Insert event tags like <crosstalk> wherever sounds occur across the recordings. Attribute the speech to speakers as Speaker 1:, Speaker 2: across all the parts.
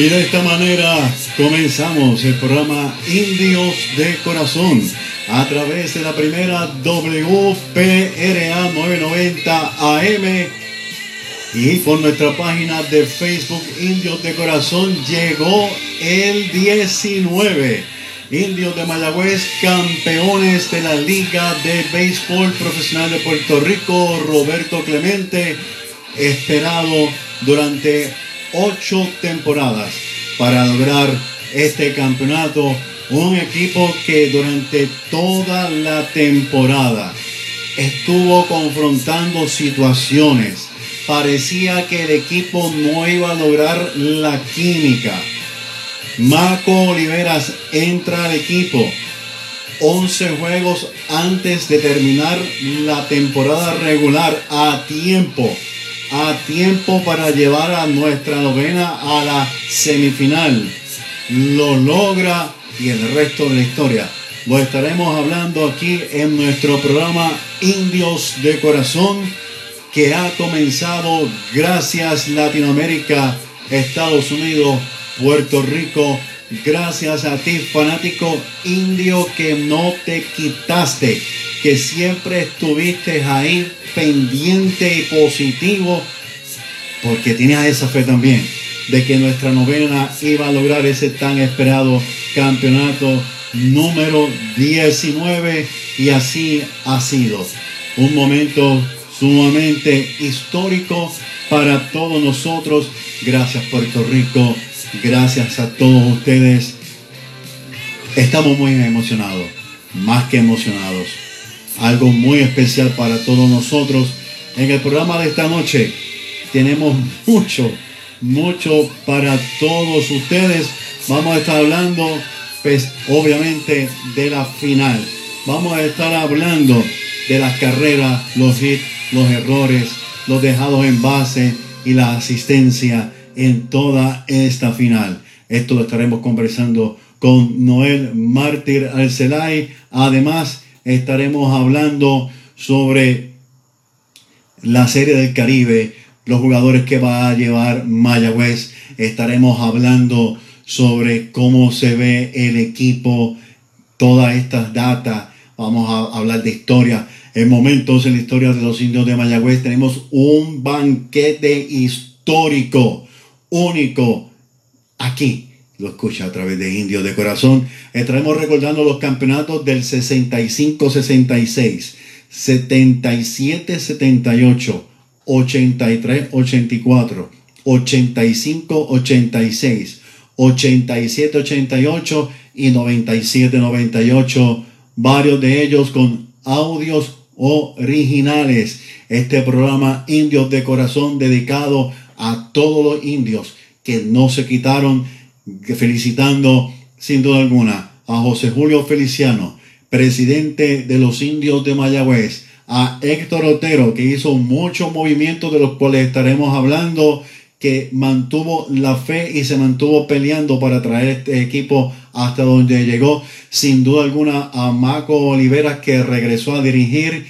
Speaker 1: Y de
Speaker 2: esta manera comenzamos el programa Indios de Corazón a través de la primera WPRA 990 AM y por nuestra página de Facebook Indios de Corazón llegó el 19. Indios de Mayagüez, campeones de la Liga de Béisbol Profesional de Puerto Rico, Roberto Clemente, esperado durante ocho temporadas para lograr este campeonato. Un equipo que durante toda la temporada estuvo confrontando situaciones. Parecía que el equipo no iba a lograr la química. Marco Oliveras entra al equipo 11 juegos antes de terminar la temporada regular a tiempo a tiempo para llevar a nuestra novena a la semifinal. Lo logra y el resto de la historia. Lo estaremos hablando aquí en nuestro programa Indios de Corazón que ha comenzado gracias Latinoamérica, Estados Unidos, Puerto Rico. Gracias a ti, fanático indio, que no te quitaste, que siempre estuviste ahí pendiente y positivo, porque tenías esa fe también de que nuestra novena iba a lograr ese tan esperado campeonato número 19 y así ha sido. Un momento sumamente histórico para todos nosotros. Gracias Puerto Rico, gracias a todos ustedes. Estamos muy emocionados, más que emocionados algo muy especial para todos nosotros. En el programa de esta noche tenemos mucho, mucho para todos ustedes. Vamos a estar hablando, pues obviamente, de la final. Vamos a estar hablando de las carreras, los hits, los errores, los dejados en base y la asistencia en toda esta final. Esto lo estaremos conversando con Noel Mártir Alcelay. Además, estaremos hablando sobre la Serie del Caribe, los jugadores que va a llevar Mayagüez. Estaremos hablando sobre cómo se ve el equipo, todas estas datas. Vamos a hablar de historia. En momentos en la historia de los indios de Mayagüez tenemos un banquete histórico, único, aquí lo escucha a través de Indios de Corazón. Estaremos recordando los campeonatos del 65-66, 77-78, 83-84, 85-86, 87-88 y 97-98. Varios de ellos con audios originales. Este programa Indios de Corazón dedicado todos los indios que no se quitaron felicitando sin duda alguna a José Julio Feliciano, presidente de los indios de Mayagüez, a Héctor Otero, que hizo muchos movimientos de los cuales estaremos hablando, que mantuvo la fe y se mantuvo peleando para traer este equipo hasta donde llegó. Sin duda alguna a Maco Oliveras que regresó a dirigir.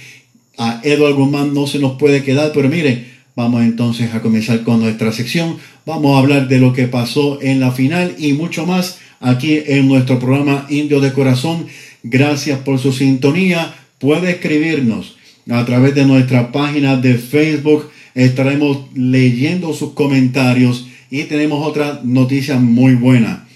Speaker 2: A Eduardo Guzmán no se nos puede quedar, pero miren, vamos entonces a comenzar con nuestra sección. Vamos a hablar de lo que pasó en la final y mucho más aquí en nuestro programa Indio de Corazón. Gracias por su sintonía. Puede escribirnos a través de nuestra página de Facebook. Estaremos leyendo sus comentarios y tenemos otra noticia muy buena.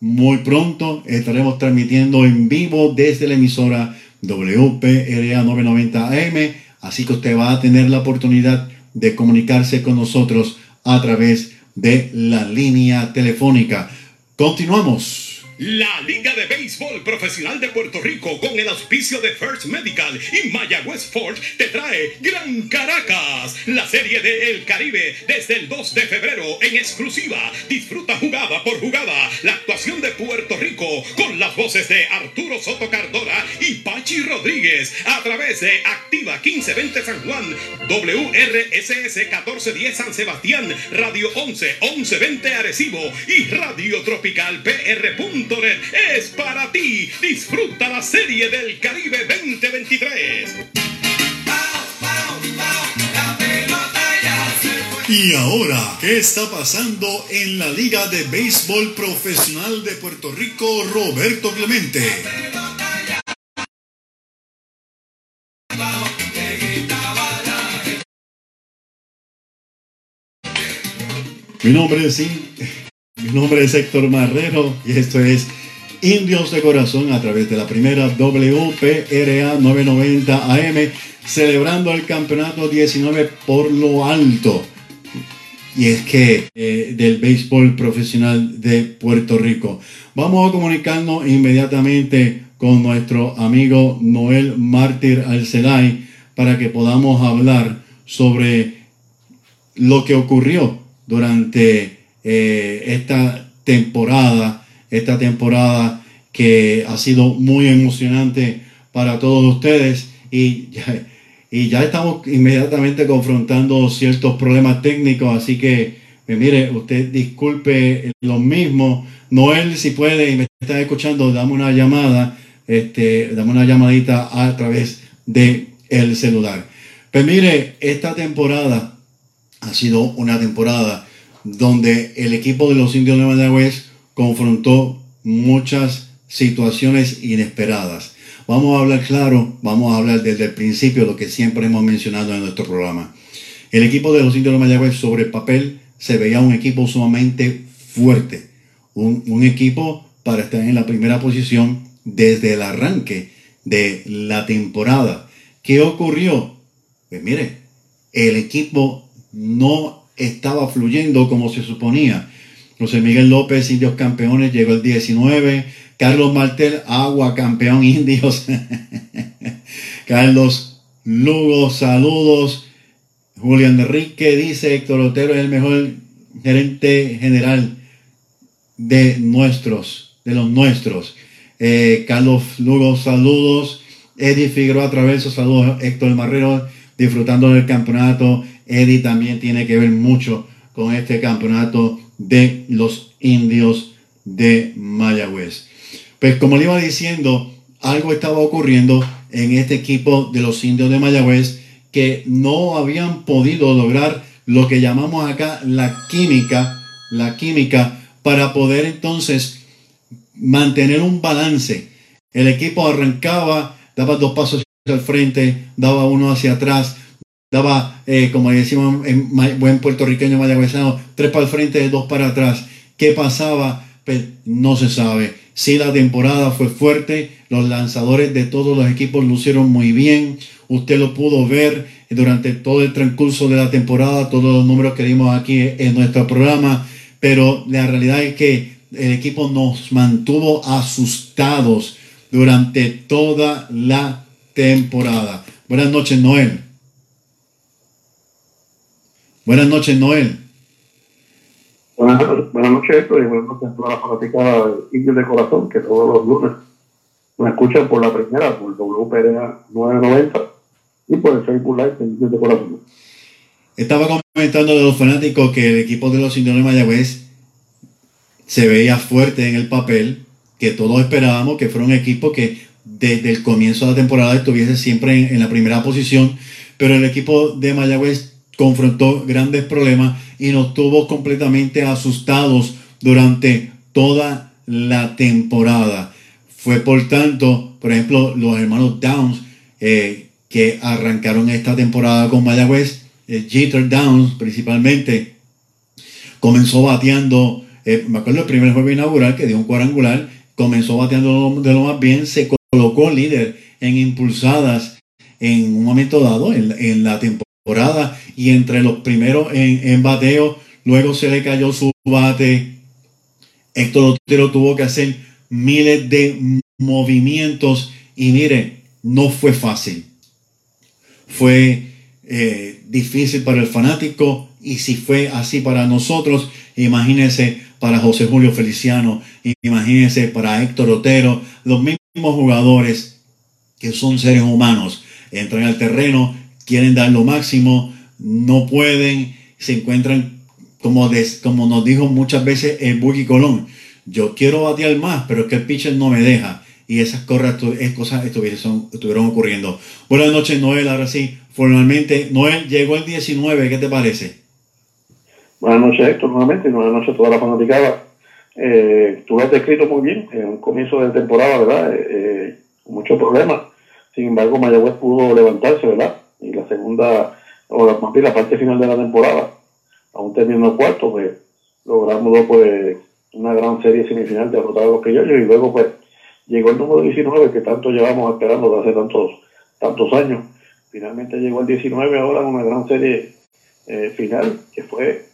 Speaker 2: Muy pronto estaremos transmitiendo en vivo desde la emisora WPRA 990 AM, así que usted va a tener la oportunidad de comunicarse con nosotros a través de la línea telefónica. Continuamos.
Speaker 3: La Liga de Béisbol Profesional de Puerto Rico con el auspicio de First Medical y Mayagüez Ford te trae Gran Caracas, la serie de El Caribe desde el 2 de febrero en exclusiva. Disfruta jugada por jugada la actuación de Puerto Rico con las voces de Arturo Soto Cardona y Pachi Rodríguez a través de Activa 1520 San Juan, WRSS 1410 San Sebastián, Radio 11 1120 Arecibo y Radio Tropical PR es para ti. Disfruta la serie del Caribe 2023.
Speaker 2: Y ahora, ¿qué está pasando en la Liga de Béisbol Profesional de Puerto Rico, Roberto Clemente? Mi nombre es mi nombre es Héctor Marrero y esto es Indios de Corazón a través de la primera WPRA 990 AM, celebrando el campeonato 19 por lo alto. Y es que eh, del béisbol profesional de Puerto Rico. Vamos a comunicarnos inmediatamente con nuestro amigo Noel Mártir Alcelay para que podamos hablar sobre lo que ocurrió durante eh, esta temporada, esta temporada que ha sido muy emocionante para todos ustedes y ya, y ya estamos inmediatamente confrontando ciertos problemas técnicos, así que pues mire, usted disculpe lo mismo. Noel, si puede y me está escuchando, dame una llamada, este, dame una llamadita a través de el celular. Pues mire, esta temporada ha sido una temporada donde el equipo de los indios de Mayagüez confrontó muchas situaciones inesperadas. Vamos a hablar claro, vamos a hablar desde el principio lo que siempre hemos mencionado en nuestro programa. El equipo de los indios de Mayagüez sobre papel se veía un equipo sumamente fuerte, un, un equipo para estar en la primera posición desde el arranque de la temporada. ¿Qué ocurrió? Pues mire, el equipo no estaba fluyendo como se suponía. José Miguel López, Indios Campeones, llegó el 19. Carlos Martel, Agua Campeón <laughs> Indios. Carlos Lugo, saludos. Julián Enrique dice, Héctor Otero es el mejor gerente general de nuestros, de los nuestros. Eh, Carlos Lugo, saludos. Eddie Figueroa Traverso, saludos. Héctor Marrero, disfrutando del campeonato. Eddie también tiene que ver mucho con este campeonato de los indios de Mayagüez. Pues como le iba diciendo, algo estaba ocurriendo en este equipo de los indios de Mayagüez que no habían podido lograr lo que llamamos acá la química, la química para poder entonces mantener un balance. El equipo arrancaba, daba dos pasos al frente, daba uno hacia atrás, daba, eh, como decimos en buen puertorriqueño mayagüezano, tres para el frente, dos para atrás. ¿Qué pasaba? Pues no se sabe. Sí, la temporada fue fuerte, los lanzadores de todos los equipos lucieron muy bien, usted lo pudo ver durante todo el transcurso de la temporada, todos los números que dimos aquí en nuestro programa, pero la realidad es que el equipo nos mantuvo asustados durante toda la temporada. Buenas noches, Noel. Buenas noches, Noel.
Speaker 4: Buenas, buenas noches, Héctor, y buenas noches a toda la fanática Indios de Corazón, que todos los lunes nos escuchan por la primera, por WPRA 990 y por el Facebook Live de Indios de Corazón.
Speaker 2: Estaba comentando de los fanáticos que el equipo de los indios de Mayagüez se veía fuerte en el papel, que todos esperábamos que fuera un equipo que desde el comienzo de la temporada estuviese siempre en, en la primera posición, pero el equipo de Mayagüez confrontó grandes problemas y nos tuvo completamente asustados durante toda la temporada. Fue por tanto, por ejemplo, los hermanos Downs eh, que arrancaron esta temporada con Mayagüez, eh, Jeter Downs principalmente, comenzó bateando, eh, me acuerdo el primer juego inaugural que dio un cuadrangular, comenzó bateando de lo más bien, se colocó líder en impulsadas en un momento dado en, en la temporada y entre los primeros en, en bateo, luego se le cayó su bate. Héctor Otero tuvo que hacer miles de movimientos y mire, no fue fácil. Fue eh, difícil para el fanático y si fue así para nosotros, imagínense para José Julio Feliciano, imagínense para Héctor Otero, los mismos jugadores que son seres humanos, entran al terreno, quieren dar lo máximo, no pueden, se encuentran como, des, como nos dijo muchas veces el Buggy Colón, yo quiero batear más, pero es que el pitcher no me deja. Y esas cosas estuvieron, estuvieron ocurriendo. Buenas noches, Noel. Ahora sí, formalmente, Noel, llegó el 19. ¿Qué te parece?
Speaker 4: Buenas noches, Héctor, nuevamente. Buenas noches a toda la fanaticada. Eh, tú lo has descrito muy bien en un comienzo de temporada, ¿verdad? Eh, eh, muchos problemas. Sin embargo, Mayagüez pudo levantarse, ¿verdad? Y la segunda, o la, más bien la parte final de la temporada, aún terminó cuarto, pues logramos pues una gran serie semifinal derrotar a los criollos y luego pues llegó el número 19 que tanto llevamos esperando desde hace tantos, tantos años. Finalmente llegó el 19 ahora en una gran serie eh, final que fue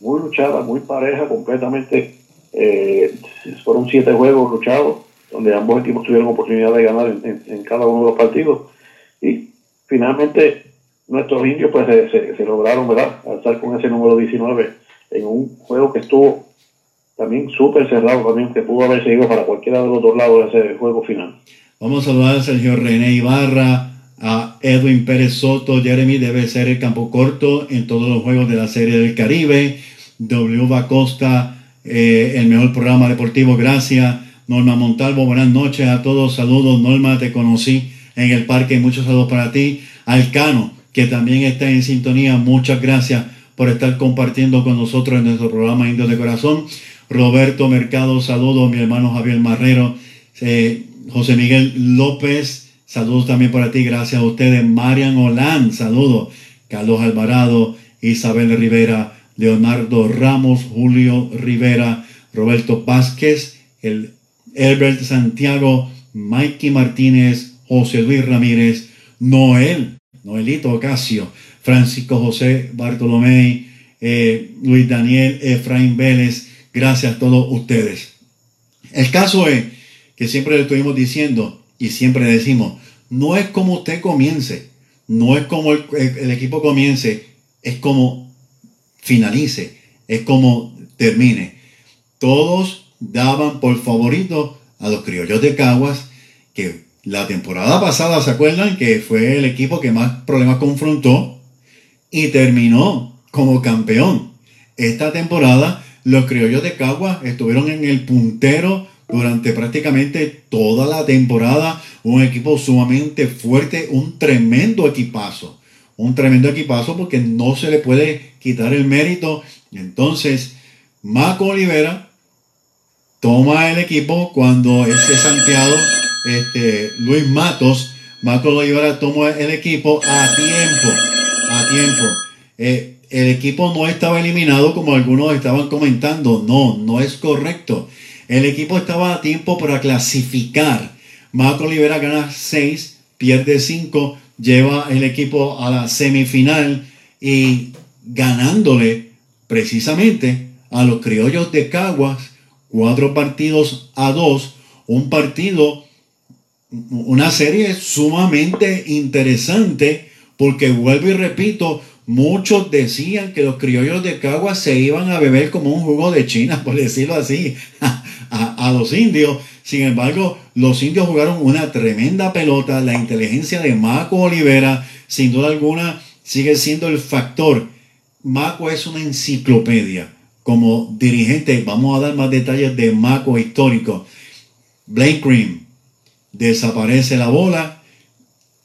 Speaker 4: muy luchada, muy pareja, completamente. Eh, fueron siete juegos luchados donde ambos equipos tuvieron oportunidad de ganar en, en, cada uno de los partidos y finalmente nuestros indios pues se, se, lograron ¿verdad? alzar con ese número 19 en un juego que estuvo también súper cerrado también, que pudo haber seguido para cualquiera de los dos lados de ese juego final.
Speaker 2: Vamos a saludar a Sergio René Ibarra, a Edwin Pérez Soto, Jeremy debe ser el campo corto en todos los juegos de la Serie del Caribe, W. Acosta, eh, el mejor programa deportivo, gracias. Norma Montalvo, buenas noches a todos, saludos, Norma, te conocí en el parque, muchos saludos para ti. Alcano, que también está en sintonía, muchas gracias por estar compartiendo con nosotros en nuestro programa Indios de Corazón. Roberto Mercado, saludos, mi hermano Javier Marrero, eh, José Miguel López, saludos también para ti, gracias a ustedes, Marian Olan, saludos, Carlos Alvarado, Isabel Rivera, Leonardo Ramos, Julio Rivera, Roberto Vázquez, el Herbert Santiago, Mikey Martínez, José Luis Ramírez, Noel, Noelito Ocasio, Francisco José Bartolomé, eh, Luis Daniel Efraín Vélez, Gracias a todos ustedes. El caso es que siempre le estuvimos diciendo y siempre decimos, no es como usted comience, no es como el, el, equipo comience, es como finalice, es como termine. Todos daban por favorito a los criollos de Caguas, que la temporada pasada, ¿se acuerdan? Que fue el equipo que más problemas confrontó y terminó como campeón. Esta temporada los criollos de Cagua estuvieron en el puntero durante prácticamente toda la temporada. Un equipo sumamente fuerte, un tremendo equipazo. Un tremendo equipazo porque no se le puede quitar el mérito. Entonces, Marco Olivera toma el equipo cuando es Santiago, este, Luis Matos, Marco Olivera toma el equipo a tiempo, a tiempo. Eh, el equipo no estaba eliminado como algunos estaban comentando. No, no es correcto. El equipo estaba a tiempo para clasificar. Marco Olivera gana 6, pierde 5, lleva el equipo a la semifinal y ganándole precisamente a los criollos de Caguas cuatro partidos a dos, un partido, una serie sumamente interesante porque vuelvo y repito, muchos decían que los criollos de Caguas se iban a beber como un jugo de China, <laughs> por decirlo así, a, a los indios. Sin embargo, los indios jugaron una tremenda pelota. La inteligencia de Marco Olivera, sin duda alguna, sigue siendo el factor. Marco es una enciclopedia. Como dirigente, vamos a dar más detalles de Marco histórico. Blake Green desaparece la bola,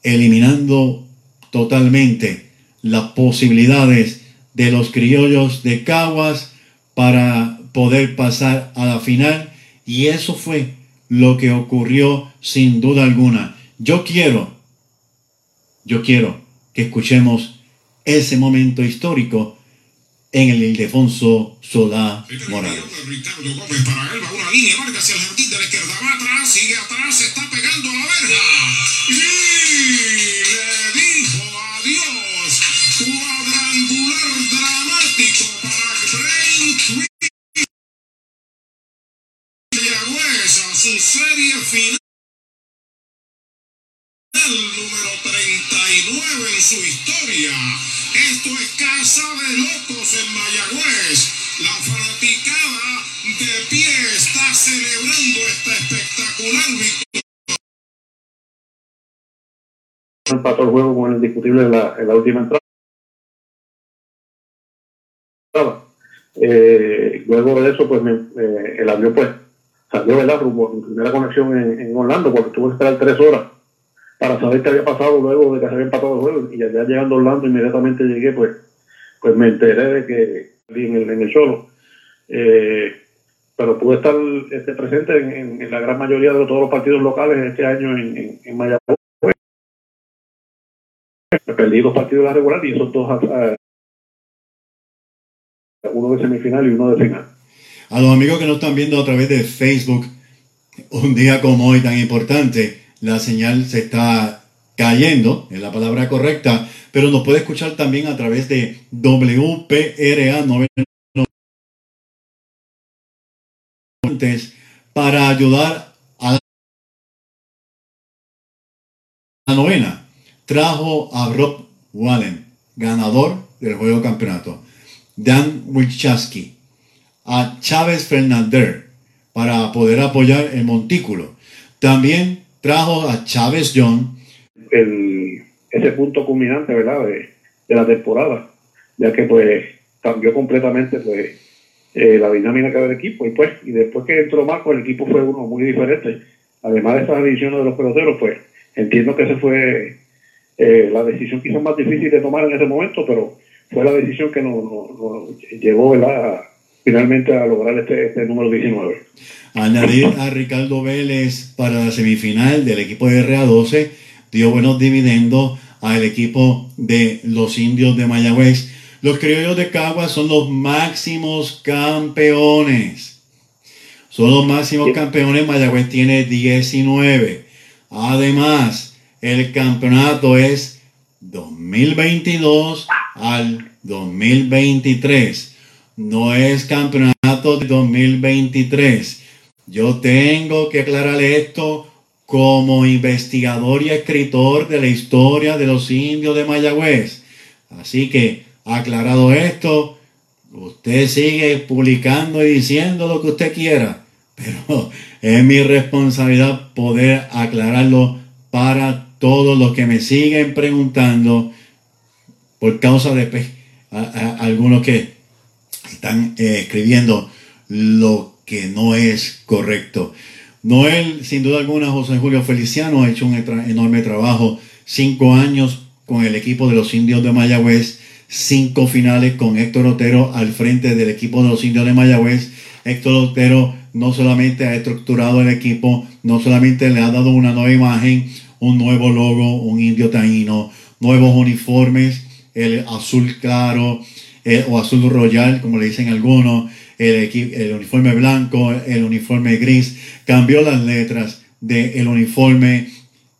Speaker 2: eliminando totalmente las posibilidades de los criollos de Caguas para poder pasar a la final. Y eso fue lo que ocurrió sin duda alguna. Yo quiero, yo quiero que escuchemos ese momento histórico en el Ildefonso Solá Morales.
Speaker 1: Ricardo Gómez para él va una línea, marca hacia el jardín de la izquierda, va atrás, sigue atrás, se está pegando a la verja. Y su historia. Esto es Casa de Locos en Mayagüez. La fanaticada de pie está celebrando esta espectacular victoria.
Speaker 4: empató el juego con el indiscutible en la, última entrada. Eh, luego de eso, pues me- el avión pues salió ¿verdad? rumbo mi primera conexión en, en Orlando, porque tuve que esperar tres horas para saber qué había pasado luego de que se había empatado el juego. Y ya llegando Orlando, inmediatamente llegué, pues, pues me enteré de que en el, en el solo. Eh, pero pude estar este, presente en, en- la gran mayoría de todos los partidos locales este año en, en, Mayagüez. Perdí dos partidos de la regular y esos dos, ah, uno de semifinal y uno de final.
Speaker 2: A los amigos que nos están viendo a través de Facebook, un día como hoy tan importante, la señal se está cayendo, es la palabra correcta, pero nos puede escuchar también a través de WPRA 90 para ayudar a la novena. Trajo a Rob Wallen, ganador del juego campeonato. Dan Wilczewski, a Chávez Fernández para poder apoyar el montículo. También trajo a Chávez John,
Speaker 4: el, ese punto culminante ¿verdad? De, la temporada, ya que pues cambió completamente pues eh, la dinámica del equipo y pues y después que entró Marco el equipo fue uno muy diferente. Además de esas adiciones de los peloteros, pues entiendo que ese fue eh, la decisión quizás más difícil de tomar en ese momento, pero fue la decisión que nos, nos- nos llevó ¿verdad? a- finalmente a lograr este, este número 19.
Speaker 2: añadir a Ricardo Vélez para la semifinal del equipo de RA12, dio buenos dividendos al equipo de los indios de Mayagüez. Los criollos de Caguas son los máximos campeones. Son los máximos campeones. Mayagüez tiene 19. Además, el campeonato es 2022 al 2023. No es campeonato de 2023. Yo tengo que aclararle esto como investigador y escritor de la historia de los indios de Mayagüez. Así que, aclarado esto, usted sigue publicando y diciendo lo que usted quiera, pero <laughs> es mi responsabilidad poder aclararlo para todos los que me siguen preguntando por causa de pues, a- a- algunos que están eh, escribiendo lo que no es correcto. Noel, sin duda alguna, José Julio Feliciano ha hecho un enorme trabajo. Cinco años con el equipo de los indios de Mayagüez, cinco finales con Héctor Otero al frente del equipo de los indios de Mayagüez. Héctor Otero no solamente ha estructurado el equipo, no solamente le ha dado una nueva imagen, un nuevo logo, un indio taíno, nuevos uniformes, el azul claro eh, o azul royal, como le dicen algunos, el, el uniforme blanco, el uniforme gris, cambió las letras del uniforme,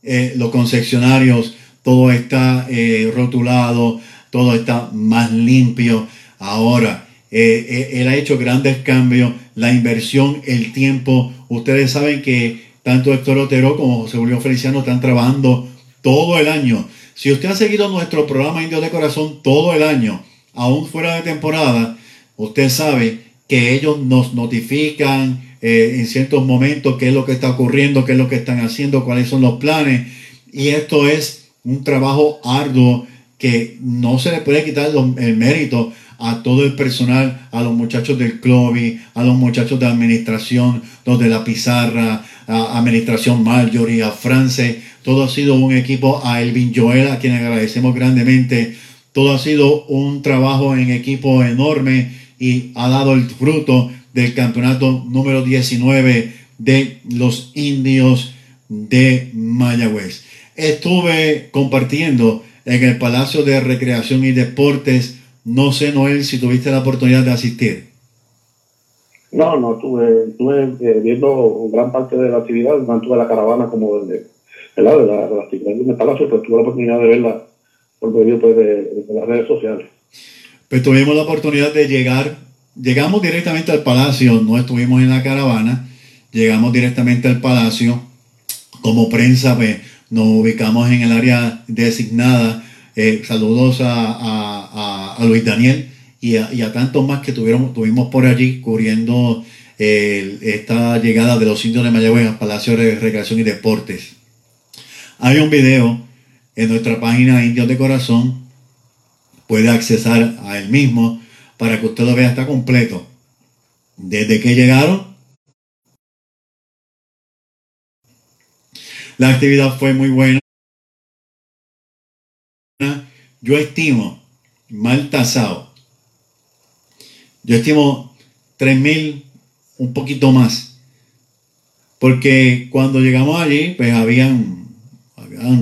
Speaker 2: eh, los concesionarios, todo está eh, rotulado, todo está más limpio. Ahora, él ha hecho grandes cambios, la inversión, el tiempo. Ustedes saben que tanto Héctor Otero como José Julio Feliciano están trabajando todo el año. Si usted ha seguido nuestro programa Indios de Corazón todo el año, aún fuera de temporada, usted sabe que ellos nos notifican eh, en ciertos momentos qué es lo que está ocurriendo, qué es lo que están haciendo, cuáles son los planes. Y esto es un trabajo arduo que no se le puede quitar el mérito a todo el personal, a los muchachos del club, a los muchachos de administración, los de la pizarra, a administración Marjorie, a France. Todo ha sido un equipo, a Elvin Joel, a quien agradecemos grandemente. Todo ha sido un trabajo en equipo enorme y ha dado el fruto del campeonato número 19 de los indios de Mayagüez. Estuve compartiendo en el Palacio de Recreación y Deportes no sé, Noel, si tuviste la oportunidad de asistir.
Speaker 4: No, no, estuve, estuve eh, viendo gran parte de la actividad, no tuve la caravana como de, la, de la, actividad en el palacio, pero tuve la oportunidad de verla por medio pues, de, las redes sociales.
Speaker 2: Pues tuvimos la oportunidad de llegar, llegamos directamente al palacio, no estuvimos en la caravana, llegamos directamente al palacio, como prensa pues nos ubicamos en el área designada eh, saludos a, Luis Daniel y a, tantos más que tuvieron, tuvimos por allí cubriendo esta llegada de los indios de Mayagüez al Palacio de Recreación y Deportes. Hay un video en nuestra página Indios de Corazón. Puede accesar a él mismo para que usted lo vea, está completo. Desde que llegaron, la actividad fue muy buena yo estimo, mal tasado, yo estimo 3.000, un poquito más. Porque cuando llegamos allí, pues habían,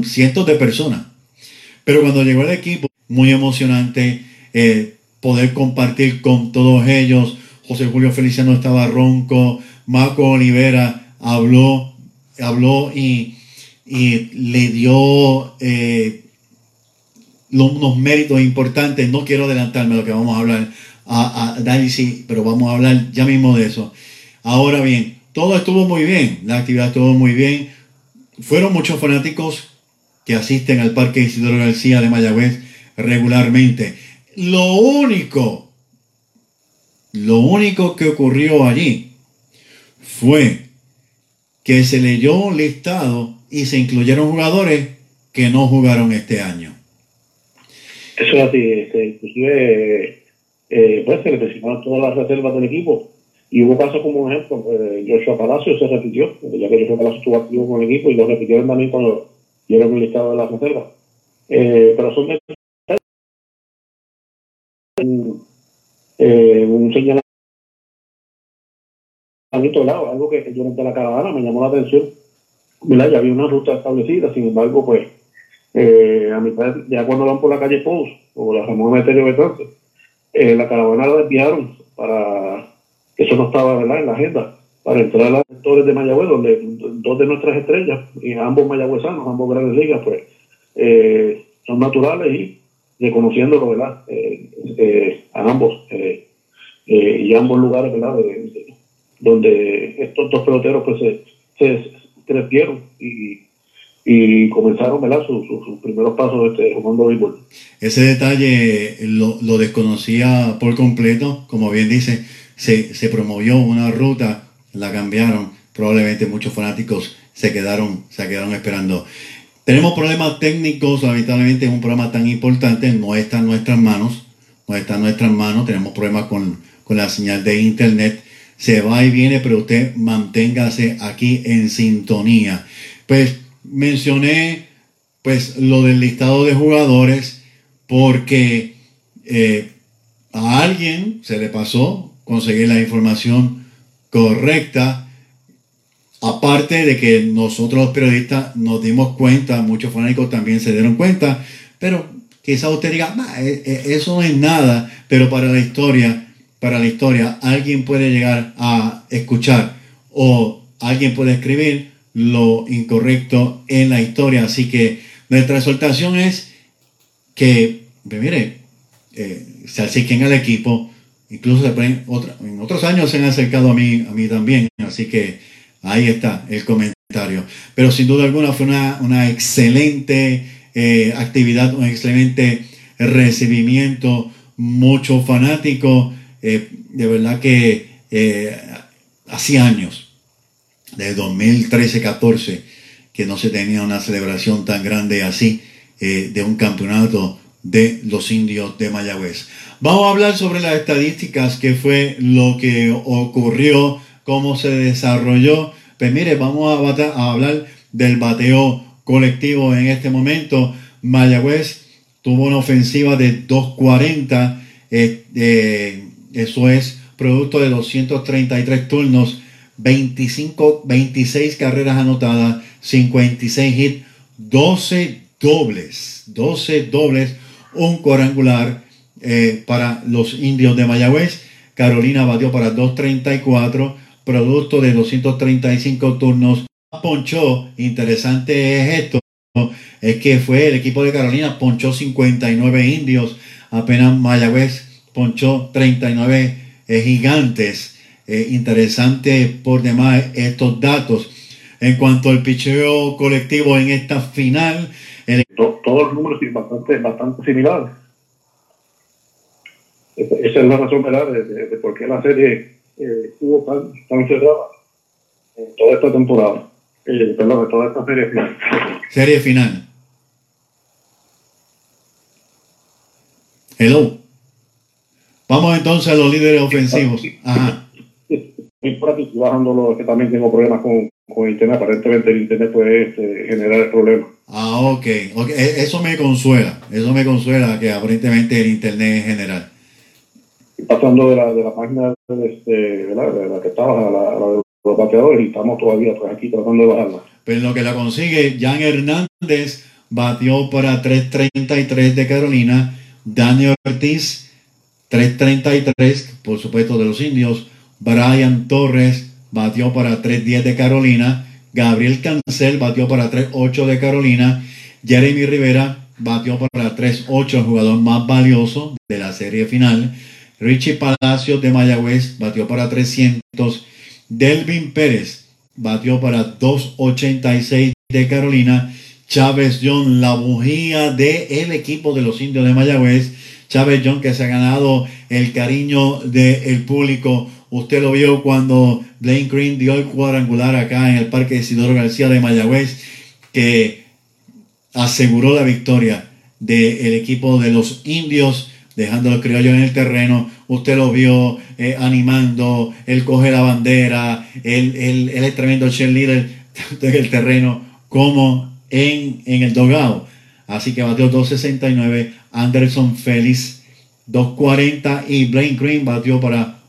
Speaker 2: cientos de personas. Pero cuando llegó el equipo, muy emocionante eh, poder compartir con todos ellos. José Julio Feliciano estaba ronco, Marco Olivera habló, habló y, le dio eh, unos méritos importantes. No quiero adelantarme lo que vamos a hablar a, a pero vamos a hablar ya mismo de eso. Ahora bien, todo estuvo muy bien, la actividad estuvo muy bien. Fueron muchos fanáticos que asisten al Parque Isidoro García de Mayagüez regularmente. Lo único, lo único que ocurrió allí fue que se leyó un listado y se incluyeron jugadores que no jugaron este año.
Speaker 4: Eso es así, este, inclusive eh, pues se le todas las reservas del equipo y hubo casos como un ejemplo, pues, Joshua Palacio se repitió, ya que Joshua Palacio estuvo activo con el equipo y lo repitieron también cuando dieron el listado de las reservas. Eh, pero son eh, un señalamiento lado, algo que durante la caravana me llamó la atención. Ya había una ruta establecida, sin embargo, pues eh, a mitad, ya cuando van por la calle Pous o la Ramón Meterio Betance, eh, la caravana la desviaron para, eso no estaba en la agenda, para entrar a los sectores de Mayagüez, donde dos de nuestras estrellas, y ambos mayagüezanos, ambos grandes ligas, pues eh, son naturales y reconociéndolo, ¿verdad? Eh, eh, a ambos y ambos lugares, ¿verdad? donde estos dos peloteros pues se, se crecieron y y comenzaron Sus, primeros pasos este, jugando béisbol.
Speaker 2: Ese detalle lo, lo, desconocía por completo, como bien dice, se, se, promovió una ruta, la cambiaron, probablemente muchos fanáticos se quedaron, se quedaron esperando. Tenemos problemas técnicos, lamentablemente es un programa tan importante, no está en nuestras manos, no está en nuestras manos, tenemos problemas con, con la señal de internet, se va y viene, pero usted manténgase aquí en sintonía. Pues mencioné pues lo del listado de jugadores porque eh, a alguien se le pasó conseguir la información correcta. Aparte de que nosotros los periodistas nos dimos cuenta, muchos fanáticos también se dieron cuenta, pero quizá usted diga, e, e, eso no es nada, pero para la historia, para la historia, alguien puede llegar a escuchar o alguien puede escribir lo incorrecto en la historia. Así que nuestra exhortación es que, pues mire, eh, se acerquen al equipo, incluso en otros años se han acercado a mí, a mí también, así que ahí está el comentario. Pero sin duda alguna fue una, excelente eh, actividad, un excelente recibimiento, mucho fanático. Eh, de verdad que eh, hacía años, de 2013-14, que no se tenía una celebración tan grande así de un campeonato de los indios de Mayagüez. Vamos a hablar sobre las estadísticas, qué fue lo que ocurrió, cómo se desarrolló. Pues mire, vamos a, hablar del bateo colectivo en este momento. Mayagüez tuvo una ofensiva de 240, eh, eh, eso es producto de 233 turnos, 25, 26 carreras anotadas, 56 hits, 12 dobles, 12 dobles un cuadrangular eh, para los indios de Mayagüez. Carolina batió para 234, producto de 235 turnos. Ponchó, interesante es esto, es que fue el equipo de Carolina, ponchó 59 indios, apenas Mayagüez ponchó 39 eh, gigantes. Eh, interesante por demás estos datos. En cuanto al picheo colectivo en esta final,
Speaker 4: todos los números son bastante, bastante similares. Esa es la razón ¿verdad? De, por qué la serie eh, estuvo tan, tan cerrada en toda esta temporada. Eh, perdón, en toda esta serie final.
Speaker 2: Serie final. Hello. Vamos entonces a los líderes ofensivos. Ajá.
Speaker 4: Estoy bajando los que también tengo problemas con, con internet. Aparentemente el internet puede este, generar el problema.
Speaker 2: Ah, ok. okay. E, eso me consuela. Eso me consuela que aparentemente el internet es general.
Speaker 4: Pasando de la, de la página de, este, de, la, de la que estaba, a la, la, de los bateadores, y estamos todavía pues, aquí tratando de bajarla.
Speaker 2: Pero lo que la consigue, Jan Hernández batió para 3.33 de Carolina. Daniel Ortiz, 3.33, por supuesto, de los indios. Brian Torres batió para 3.10 de Carolina. Gabriel Cancel batió para 3-8 de Carolina. Jeremy Rivera batió para 3-8, el jugador más valioso de la serie final. Richie Palacios de Mayagüez batió para 300. Delvin Pérez batió para 286 de Carolina. Chávez John, la bujía del equipo de los indios de Mayagüez. Chávez John que se ha ganado el cariño del público Usted lo vio cuando Blaine Green dio el cuadrangular acá en el Parque Isidoro García de Mayagüez, que aseguró la victoria del equipo de los indios, dejando a los criollos en el terreno. Usted lo vio eh, animando, él coge la bandera, él, él, él es tremendo cheerleader en el terreno como en, en el dogado. Así que batió 2.69, Anderson Félix 2.40 y Blaine Green batió para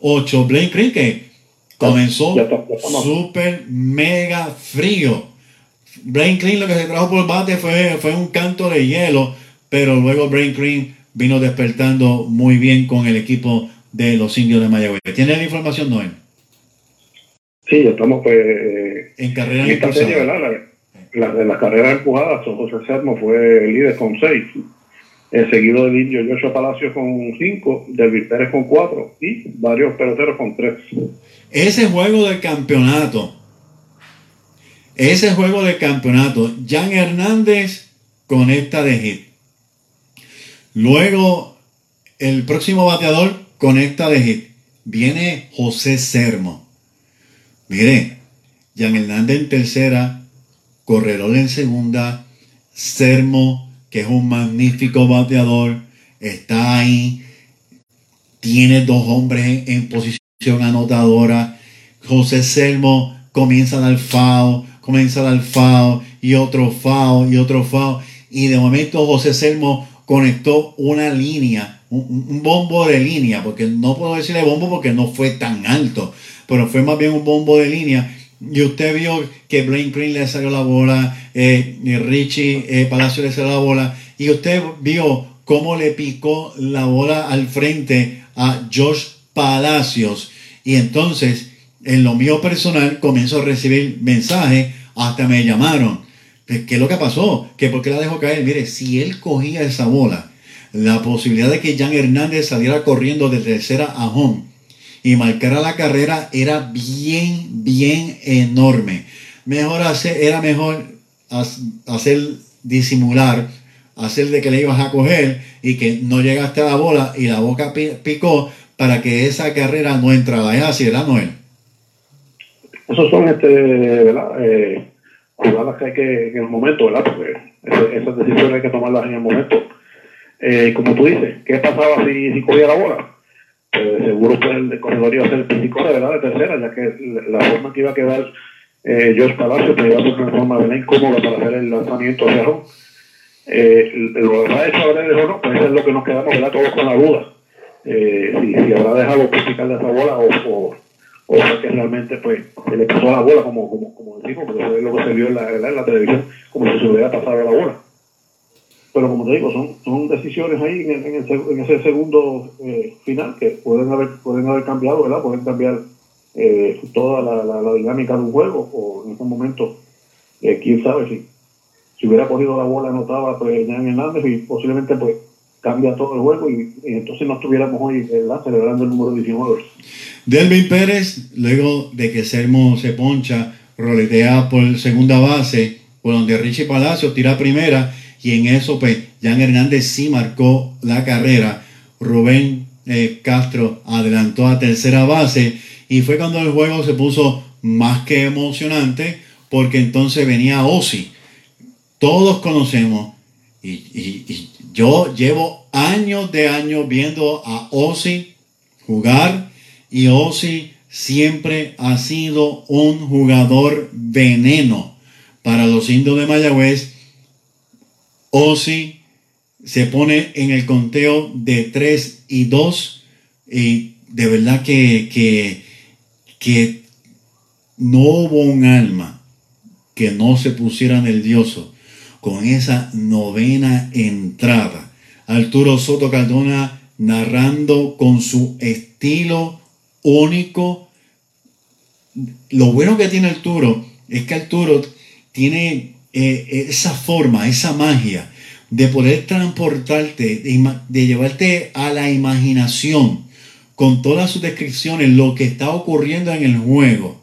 Speaker 2: 2-8. Blaine que comenzó súper mega frío. Blaine Green lo que se trajo por bate fue, fue un canto de hielo, pero luego Blaine Green vino despertando muy bien con el equipo de los indios de Mayagüez. ¿Tiene la información, Noel?
Speaker 4: Sí, estamos pues, eh,
Speaker 2: en carrera
Speaker 4: en esta serie, ¿verdad? La, la, la carrera empujada, José Sermo fue el líder con 6 el seguido del indio Joshua Palacios con 5, Delvis Pérez con 4 y varios peloteros con 3.
Speaker 2: Ese juego del campeonato, ese juego del campeonato, Jan Hernández conecta de hit. Luego, el próximo bateador conecta de hit. Viene José Sermo. Mire, Jan Hernández en tercera, Corredor en segunda, Sermo que es un magnífico bateador, está ahí, tiene dos hombres en, posición anotadora. José Selmo comienza a dar FAO, comienza a dar FAO y otro FAO y otro FAO. Y de momento José Selmo conectó una línea, un, un, bombo de línea, porque no puedo decirle bombo porque no fue tan alto, pero fue más bien un bombo de línea y usted vio que Blaine Green le salió la bola, eh, Richie eh, Palacio le salió la bola, y usted vio cómo le picó la bola al frente a Josh Palacios. Y entonces, en lo mío personal, comienzo a recibir mensajes, hasta me llamaron. ¿Qué es lo que pasó? Que por qué la dejó caer. Mire, si él cogía esa bola, la posibilidad de que Jan Hernández saliera corriendo de tercera a home y marcar a la carrera era bien, bien enorme. Mejor hacer, era mejor hacer disimular, hacer de que le ibas a coger y que no llegaste a la bola y la boca picó para que esa carrera no entrara. ¿Es así, verdad, Noel?
Speaker 4: Esos son este, ¿verdad? Eh, jugadas que hay que en el momento, ¿verdad? Porque esas decisiones hay que tomarlas en el momento. Eh, como tú dices, ¿qué pasaba si, si cogía la bola? Seguro que el corredor iba a ser el principal, ¿verdad? De tercera, ya que la forma que iba a quedar eh, George Palacio pues iba a ser una forma de incómoda para hacer el lanzamiento hacia home. Eh, lo que ha hecho habrá o no, pues eso es lo que nos quedamos, ¿verdad? Todos con la duda. Eh, si, si, habrá dejado picar de esa bola o, o, o que realmente pues se le pasó la bola como, como, como decimos, porque eso es lo que se vio en la, en la televisión, como si se hubiera pasado la bola. Pero como te digo, son, son decisiones ahí en, en, el, en ese segundo eh, final que pueden haber, pueden haber cambiado, ¿verdad? Pueden cambiar eh, toda la, la, la, dinámica de un juego o en ese momento, eh, quién sabe si, si hubiera cogido la bola anotada pues Jan Hernández y posiblemente pues cambia todo el juego y, y entonces no estuviéramos hoy ¿verdad? celebrando el número 19.
Speaker 2: Delvin Pérez, luego de que Sermo se poncha, roletea por segunda base, por donde Richie Palacio tira primera y en eso pues Jan Hernández sí marcó la carrera. Rubén eh, Castro adelantó a tercera base y fue cuando el juego se puso más que emocionante porque entonces venía Ozzy. Todos conocemos y, yo llevo años de años viendo a Ozzy jugar y Ozzy siempre ha sido un jugador veneno para los indios de Mayagüez. Ozzy se pone en el conteo de 3 y 2 y de verdad que, que, que no hubo un alma que no se pusiera nervioso con esa novena entrada. Arturo Soto Cardona narrando con su estilo único. Lo bueno que tiene Arturo es que Arturo tiene eh, esa forma, esa magia de poder transportarte, de, llevarte a la imaginación con todas sus descripciones, lo que está ocurriendo en el juego.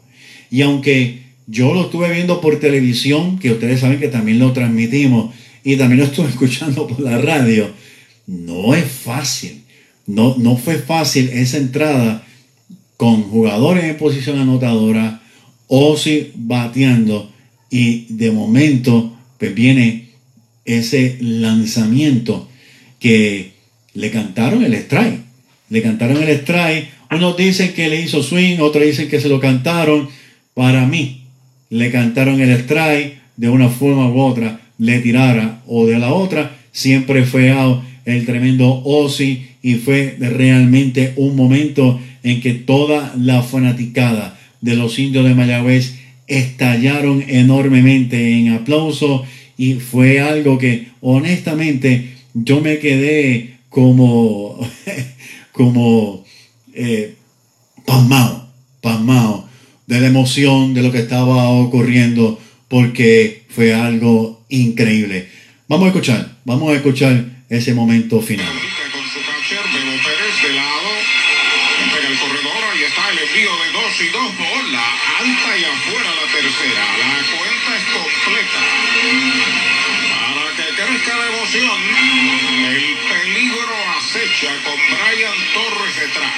Speaker 2: Y aunque yo lo estuve viendo por televisión, que ustedes saben que también lo transmitimos, y también lo estuve <laughs> escuchando por la radio, no es fácil. No, no fue fácil esa entrada con jugadores en posición anotadora, Ozzy bateando y de momento pues viene ese lanzamiento que le cantaron el strike. Le cantaron el strike. Unos dicen que le hizo swing, otros dicen que se lo cantaron. Para mí, le cantaron el strike de una forma u otra, le tirara o de la otra, siempre fue el tremendo Ozzy y fue realmente un momento en que toda la fanaticada de los indios de Mayagüez estallaron enormemente en aplauso y fue algo que honestamente yo me quedé como <laughs> como eh, pasmado, pasmado de la emoción de lo que estaba ocurriendo porque fue algo increíble. Vamos a escuchar, vamos a escuchar ese momento final.
Speaker 1: El peligro acecha con Brian Torres detrás.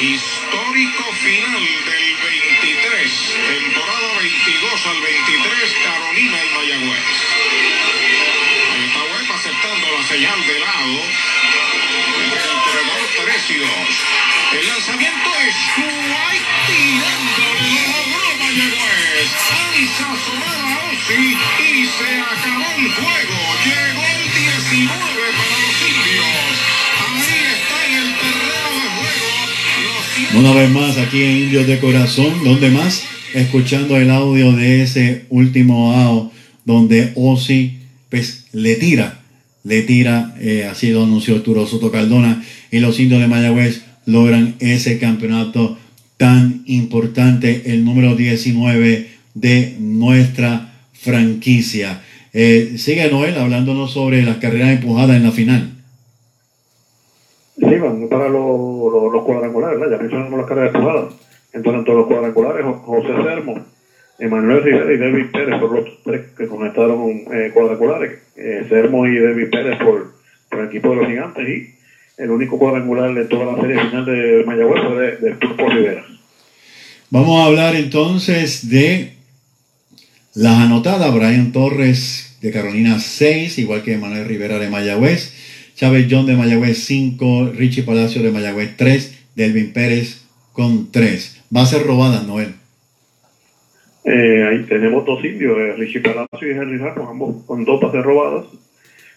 Speaker 1: Histórico final del 23, temporada 22 al 23, Carolina y Mayagüez. Webb aceptando la señal de lado. El corredor 3 y 2. El lanzamiento es White. Lo logró Mayagüez. Alza sonada Ozzy y se acabó el juego. Llegó el 19 para los indios. Ahí está en el terreno de juego. Los
Speaker 2: Una vez más aquí en Indios de Corazón, donde más escuchando el audio de ese último out donde Ozzy pues, le tira, le tira, eh, así lo anunció Arturo Soto Cardona y los indios de Mayagüez logran ese campeonato tan importante, el número 19 de nuestra franquicia. Eh, sigue Noel hablándonos sobre las carreras empujadas en la final.
Speaker 4: Sí, van para los, los, cuadrangulares. Ya mencionamos las carreras empujadas. Entonces, en todos los cuadrangulares, José Sermo Emanuel Rivera y David Pérez por los tres que conectaron eh, cuadrangulares. Eh, Sermo y David Pérez por, por el equipo de los gigantes y el único cuadrangular de toda la serie final de Mayagüez fue de, de Pulpo Rivera.
Speaker 2: Vamos a hablar entonces de las anotadas. Brian Torres de Carolina 6, igual que Manuel Rivera de Mayagüez. Chávez John de Mayagüez 5, Richie Palacio de Mayagüez 3, Delvin Pérez con 3. Bases robadas, Noel.
Speaker 4: Eh, ahí tenemos dos indios, eh, Richie Palacio y Henry Ramos, ambos con dos bases robadas.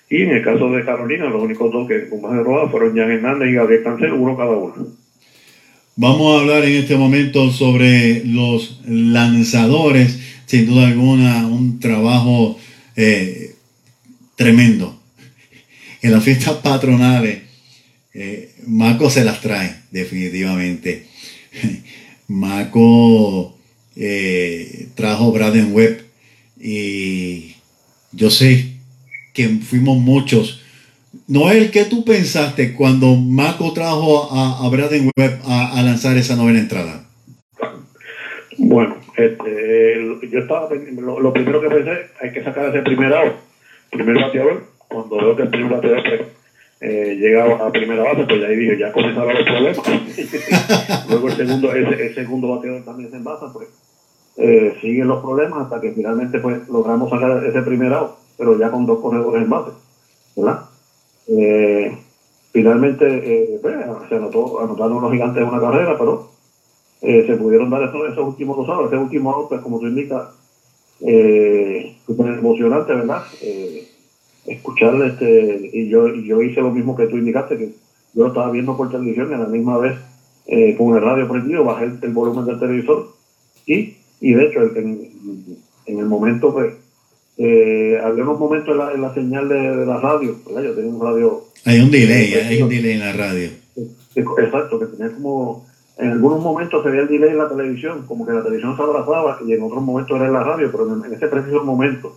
Speaker 4: Y en el caso de Carolina, los únicos dos que con bases robadas fueron Jan Hernández y Gabriel Cancel, uno cada uno.
Speaker 2: Vamos a hablar en este momento sobre los lanzadores. Sin duda alguna, un trabajo eh, tremendo. <laughs> En las fiestas patronales, eh, Maco se las trae, definitivamente. <laughs> Maco eh, trajo Braden Webb y yo sé que fuimos muchos. Noel, ¿qué tú pensaste cuando Maco trajo a, a Braden Webb a, a lanzar esa novena entrada?
Speaker 4: Bueno, este, yo estaba, lo, lo primero que pensé, hay que sacar ese primer out, primer bateador. Cuando veo que el primer bateador pues, eh, llega a primera base, pues ahí dije, ya comenzaron los problemas. <laughs> Luego el segundo, ese, el segundo bateador también se envasa, pues eh, siguen los problemas hasta que finalmente pues logramos sacar ese primer out, pero ya con dos corredores en base, ¿verdad? Eh, finalmente eh, pues, se anotó, anotaron los gigantes una carrera, pero eh, se pudieron dar esos, esos últimos dos outs. Ese último out, pues como tú indicas, eh, súper emocionante, ¿verdad? Eh, escuchar este, y yo, yo hice lo mismo que tú indicaste, que yo estaba viendo por televisión y a la misma vez eh, con el radio prendido, bajé el, el volumen del televisor y, y de hecho en, en el momento pues eh, había unos momentos en la, en la señal de, de la radio, ¿verdad? Yo tenía un radio
Speaker 2: Hay un delay, hay un delay en la radio.
Speaker 4: Exacto, que tenía como, en algunos momentos se veía el delay en la televisión, como que la televisión se abrazaba y en otros momentos era en la radio, pero en, en ese preciso momento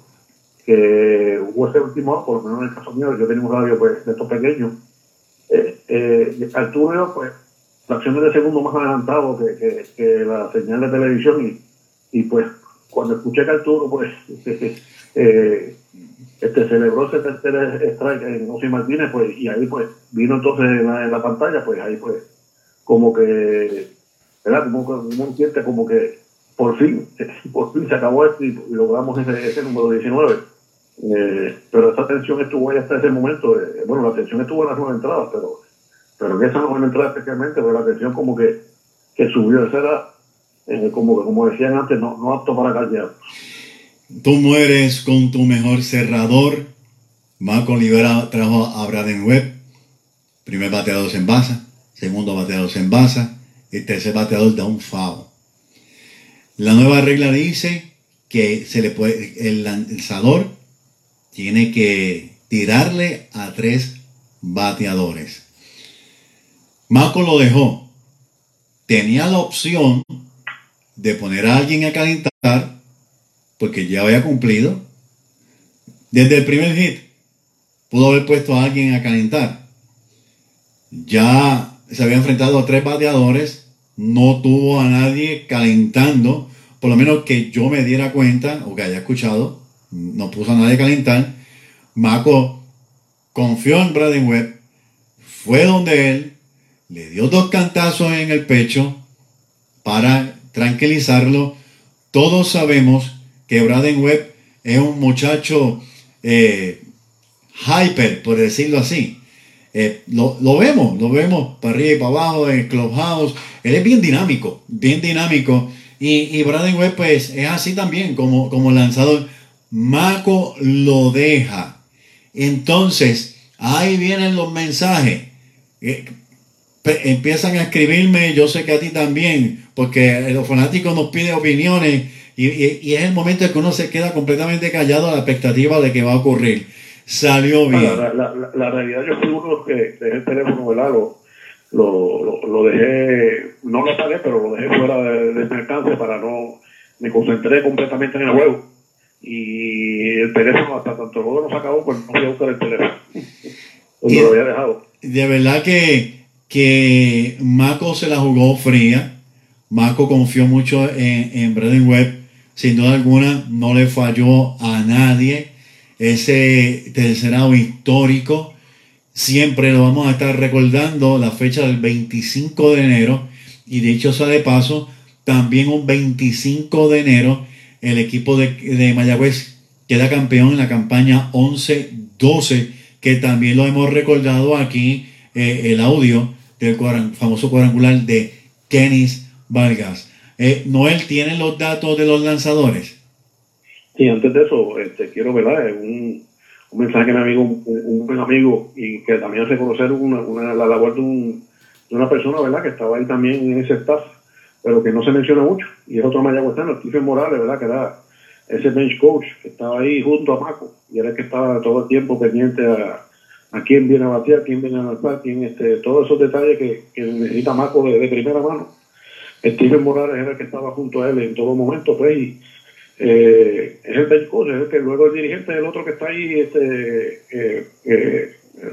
Speaker 4: que hubo ese último, por lo menos en el caso mío, yo tenía un radio pues de estos pequeños, eh, eh, Arturo pues fracciones de segundo más adelantado que, que, que la señal de televisión y, y pues cuando escuché que Arturo pues <laughs> eh, este celebró ese tercer strike en José Martínez, pues, y ahí pues vino entonces en la, en la pantalla, pues ahí pues como que, ¿verdad? Como uno siente como que por fin, <laughs> por fin se acabó esto y, logramos ese, ese número 19. Eh, pero esa tensión estuvo ahí hasta ese momento, eh, bueno, la tensión estuvo en las nueve entradas, pero, pero en esa nueva entrada especialmente, pues la tensión como que, que subió, esa era, eh, como, como decían antes, no, no apto para callar.
Speaker 2: Tú mueres con tu mejor cerrador. Marco Olivera trajo a Braden Webb. Primer bateador se envasa. Segundo bateador se envasa. Y tercer bateador da un foul. La nueva regla dice que se le puede, el lanzador tiene que tirarle a tres bateadores. Marco lo dejó. Tenía la opción de poner a alguien a calentar porque ya había cumplido. Desde el primer hit pudo haber puesto a alguien a calentar. Ya se había enfrentado a tres bateadores, no tuvo a nadie calentando, por lo menos que yo me diera cuenta o que haya escuchado, no puso a nadie a calentar. Maco confió en Braden Webb, fue donde él, le dio dos cantazos en el pecho para tranquilizarlo. Todos sabemos que Braden Webb es un muchacho eh, hyper, por decirlo así. Eh, lo, lo, vemos, lo vemos para arriba y para abajo en el clubhouse. Él es bien dinámico, bien dinámico. Y, y Braden Webb, pues, es así también como, como lanzador. Maco lo deja. Entonces, ahí vienen los mensajes. Eh, empiezan a escribirme, yo sé que a ti también, porque los fanáticos nos piden opiniones y, y, y, es el momento en que uno se queda completamente callado a la expectativa de que va a ocurrir. Salió bien.
Speaker 4: La, la, la, la realidad, yo fui uno que dejé el teléfono, ¿verdad? Lo, lo, lo, lo, dejé, no lo apagué, pero lo dejé fuera de, de mi alcance para no, me concentré completamente en el juego. Y el teléfono, hasta tanto el juego no se acabó, pues no voy a buscar el teléfono. Pues lo había dejado.
Speaker 2: De verdad que, que Mako se la jugó fría. Marco confió mucho en, en Braden Webb. Sin duda alguna, no le falló a nadie. Ese tercerado histórico, siempre lo vamos a estar recordando, la fecha del 25 de enero. Y dicho sea de paso, también un 25 de enero, el equipo de, de Mayagüez queda campeón en la campaña 11-12, que también lo hemos recordado aquí, eh, el audio del famoso cuadrangular de Kenis Vargas. Eh, Noel, ¿tiene los datos de los lanzadores?
Speaker 4: Sí, antes de eso, este, quiero ver un, un mensaje que me amigo, un, buen amigo, y que también reconocer una, una, la labor de, un, de, una persona, ¿verdad?, que estaba ahí también en ese staff, pero que no se menciona mucho, y es otro mayagüezano, Stephen Morales, ¿verdad?, que era ese bench coach que estaba ahí junto a Paco, y era el que estaba todo el tiempo pendiente a, a quién viene a batear, quién viene a lanzar, quién, este, todos esos detalles que, que necesita Maco de, de, primera mano. Steven Morales era el que estaba junto a él en todo momento, pues, y, eh, es el bench coach, es el que luego el dirigente es el otro que está ahí, este, eh, eh,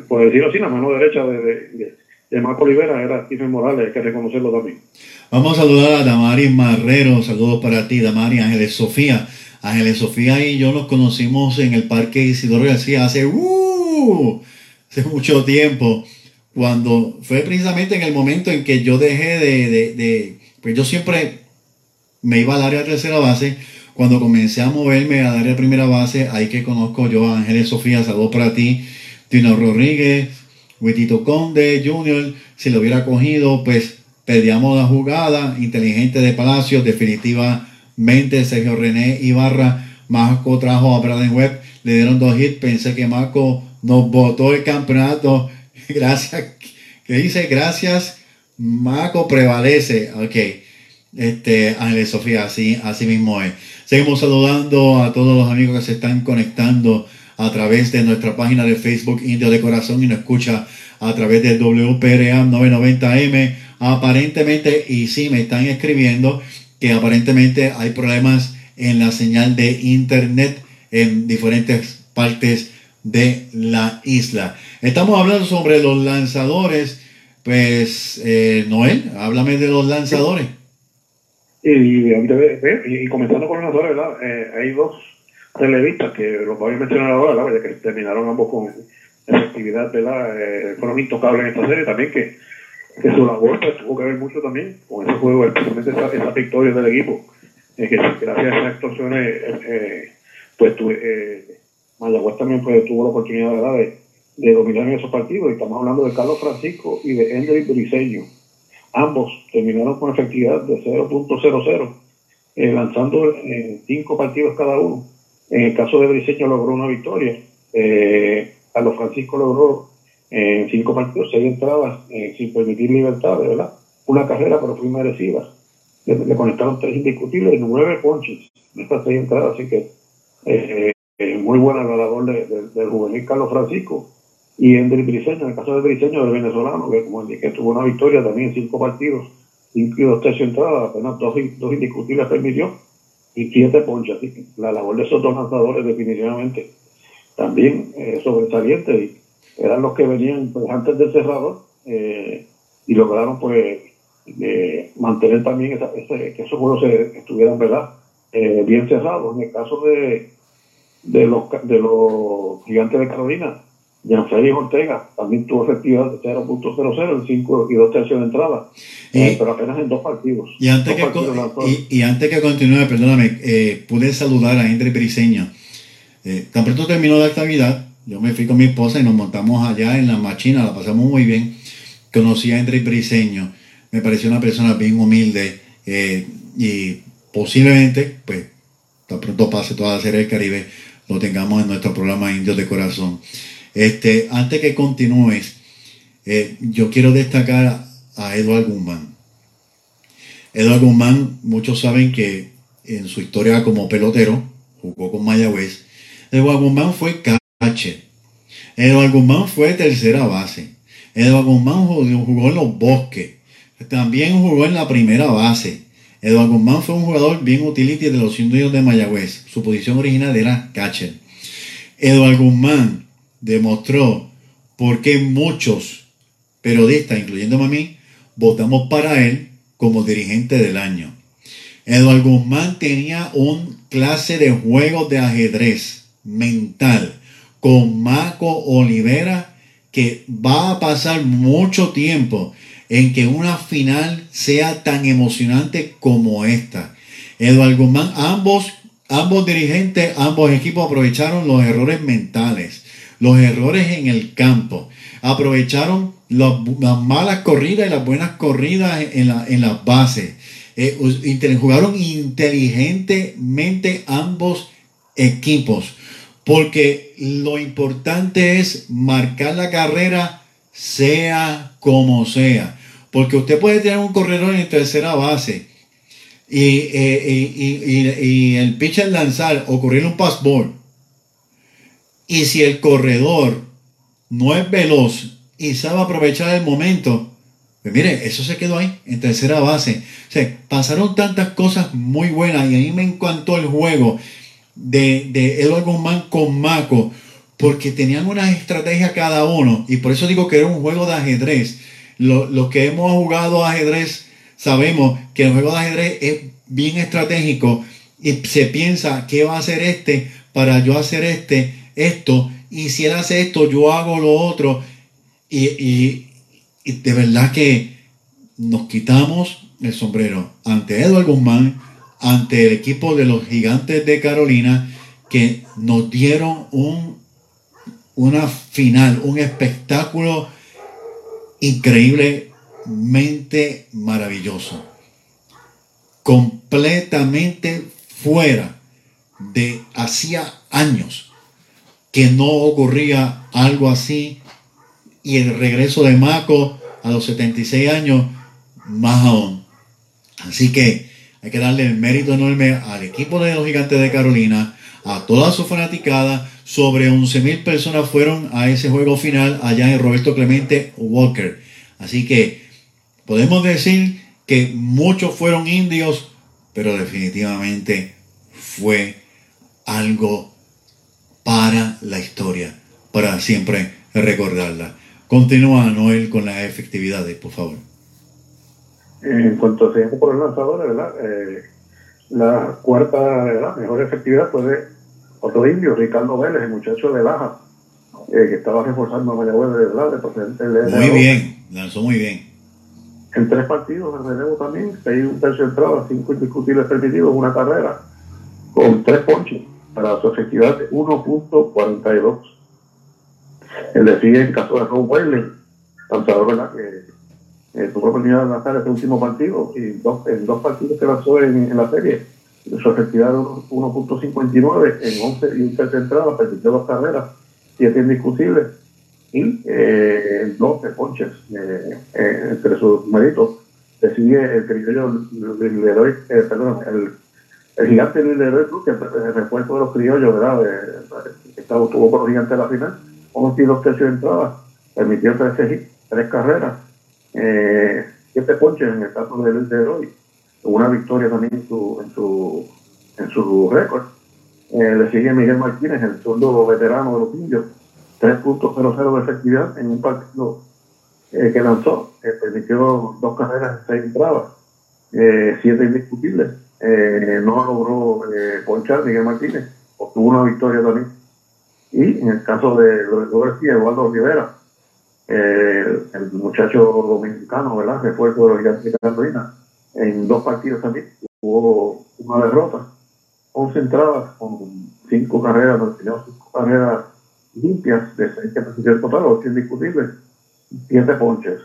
Speaker 4: por decirlo así, la mano derecha de, de, de Marco Olivera era Stephen Morales, hay que reconocerlo también.
Speaker 2: Vamos a saludar a Damaris Marrero, saludos para ti, Damaris Ángeles Sofía. Ángeles Sofía y yo nos conocimos en el Parque Isidoro García hace, uh, hace mucho tiempo, cuando fue precisamente en el momento en que yo dejé de, de, de pues yo siempre me iba al área de tercera base, cuando comencé a moverme al área de primera base, ahí que conozco yo a Ángeles Sofía, saludos para ti, Tino Rodríguez, Huitito Conde Jr., si lo hubiera cogido, pues pedíamos la jugada inteligente de Palacios, definitivamente Sergio René Ibarra, Marco trajo a Braden Webb, le dieron dos hits, pensé que Marco nos votó el campeonato, <laughs> gracias, que dice, gracias, Marco prevalece, ok, este, Ángeles Sofía, así, así mismo es. Seguimos saludando a todos los amigos que se están conectando a través de nuestra página de Facebook Indio de Corazón y nos escucha a través del WPRA 990M. Aparentemente, y sí, me están escribiendo que aparentemente hay problemas en la señal de internet en diferentes partes de la isla. Estamos hablando sobre los lanzadores. Pues, eh, Noel, háblame de los lanzadores.
Speaker 4: Y, y, y comenzando con los lanzadores, ¿verdad? Eh, hay dos televistas que los voy a mencionar ahora, ¿verdad? que terminaron ambos con efectividad, ¿verdad? Eh, fueron intocables en esta serie también, que, que su labor pues, tuvo que ver mucho también con ese juego, especialmente esa, esa victoria del equipo, eh, que gracias a esas actuaciones, eh, pues tuve, Mayagüez también pues, tuvo la oportunidad ¿verdad? De, de, dominar en esos partidos, y estamos hablando de Carlos Francisco y de Hendrik Briseño. Ambos terminaron con efectividad de 0.00, lanzando en cinco partidos cada uno en el caso de Briseño logró una victoria. Eh, Carlos Francisco logró en eh, cinco partidos, seis entradas eh, sin permitir libertad, ¿verdad? Una carrera, pero fue merecida. Le, conectaron tres indiscutibles nueve ponches en estas seis entradas, así que eh, muy buena la del juvenil Carlos Francisco. Y en Briseño, en el caso de Briseño, del venezolano, que como indiqué, tuvo una victoria también en cinco partidos, cinco y dos tercios entradas, apenas dos, dos indiscutibles permitió y siete ponchas. Así la labor de esos dos lanzadores definitivamente también eh, sobresaliente y eran los que venían pues, antes del cerrador eh, y lograron pues eh, mantener también esa, ese, que esos juegos se, estuvieran verdad eh, bien cerrados. En el caso de, de, los, de los gigantes de Carolina, Félix Ortega también tuvo efectividad de 0.00 en 5 y 2 tercios de entrada, eh, pero apenas en dos partidos.
Speaker 2: Y antes, que, y, y, antes que continúe, perdóname, eh, pude saludar a Henry Briseño. Eh, tan pronto terminó la actividad, yo me fui con mi esposa y nos montamos allá en la machina, la pasamos muy bien. Conocí a Henry Briseño, me pareció una persona bien humilde eh, y posiblemente, pues, tan pronto pase toda la serie del Caribe, lo tengamos en nuestro programa Indios de Corazón. Este, antes que continúes, eh, yo quiero destacar a Eduardo Guzmán. Eduardo Guzmán, muchos saben que en su historia como pelotero, jugó con Mayagüez. Eduardo Guzmán fue catcher. Eduardo Guzmán fue tercera base. Eduardo Guzmán jugó en los bosques. También jugó en la primera base. Eduardo Guzmán fue un jugador bien utility de los indios de Mayagüez. Su posición original era catcher. Eduardo Guzmán demostró por qué muchos periodistas, incluyéndome a mí, votamos para él como dirigente del año. Eduardo Guzmán tenía un clase de juego de ajedrez mental con Marco Olivera que va a pasar mucho tiempo en que una final sea tan emocionante como esta. Eduardo Guzmán, ambos, ambos dirigentes, ambos equipos aprovecharon los errores mentales, los errores en el campo, aprovecharon las malas corridas y las buenas corridas en, la, en las bases. Eh, jugaron inteligentemente ambos equipos, porque lo importante es marcar la carrera sea como sea. Porque usted puede tener un corredor en tercera base eh, y, y, el pitcher lanzar o correr un pass ball. Y si el corredor no es veloz y sabe aprovechar el momento, pues mire, eso se quedó ahí, en tercera base. O sea, pasaron tantas cosas muy buenas y a mí me encantó el juego de, de Edward Guzmán con Maco, porque tenían una estrategia cada uno, y por eso digo que era un juego de ajedrez. Los que hemos jugado ajedrez sabemos que el juego de ajedrez es bien estratégico y se piensa qué va a hacer este para yo hacer este, esto, y si él hace esto, yo hago lo otro, y, de verdad que nos quitamos el sombrero ante Edward Guzmán, ante el equipo de los gigantes de Carolina, que nos dieron un, una final, un espectáculo increíblemente maravilloso. Completamente fuera de hacía años que no ocurría algo así y el regreso de Mako a los 76 años más aún. Así que hay que darle el mérito enorme al equipo de los gigantes de Carolina, a toda su fanaticada. Sobre 11 mil personas fueron a ese juego final allá en Roberto Clemente Walker. Así que podemos decir que muchos fueron indios, pero definitivamente fue algo para la historia, para siempre recordarla. Continúa, Noel, con las efectividades, por favor.
Speaker 4: En cuanto a por los lanzadores, ¿verdad? Eh, la cuarta, ¿verdad? Mejor efectividad fue de otro indio, Ricardo Vélez, el muchacho de Laja, eh, que estaba reforzando a Mayagüez de verdad, de presidente
Speaker 2: de Muy bien, lanzó muy bien.
Speaker 4: En tres partidos de relevo también, seis un tercio entrada, cinco indiscutibles permitidos, una carrera, con tres ponches, para su efectividad de 1.42. El de en caso de Ron Whaley, lanzador, ¿verdad? Que eh, tuvo oportunidad de lanzar este último partido y dos, en dos partidos que lanzó en, la serie. Su efectividad de 1.59 en 11 y un tercer entrada, permitió dos carreras, siete indiscutibles y eh, 12 ponches eh, eh, entre sus méritos. Le sigue el criollo Leroy, eh, perdón, el, el gigante Leroy Cruz, que el refuerzo de los criollos, ¿verdad? que estuvo por los gigantes de la final, 11 y dos tercios de entrada, permitió tres, tres carreras eh, ponches en el caso de, hoy, una victoria también en su, en su, en su récord. Eh, le sigue Miguel Martínez, el zurdo veterano de los indios, 3.00 de efectividad en un partido eh, que lanzó, permitió dos carreras en seis entradas, eh, siete indiscutibles. No logró ponchar Miguel Martínez, obtuvo una victoria también. Y en el caso de García, Eduardo Rivera, eh, el muchacho dominicano, ¿verdad? Refuerzo de los gigantes de Carolina. En dos partidos también hubo una derrota. 11 entradas con cinco carreras, cinco carreras limpias de seis que total, ocho indiscutibles, siete ponches.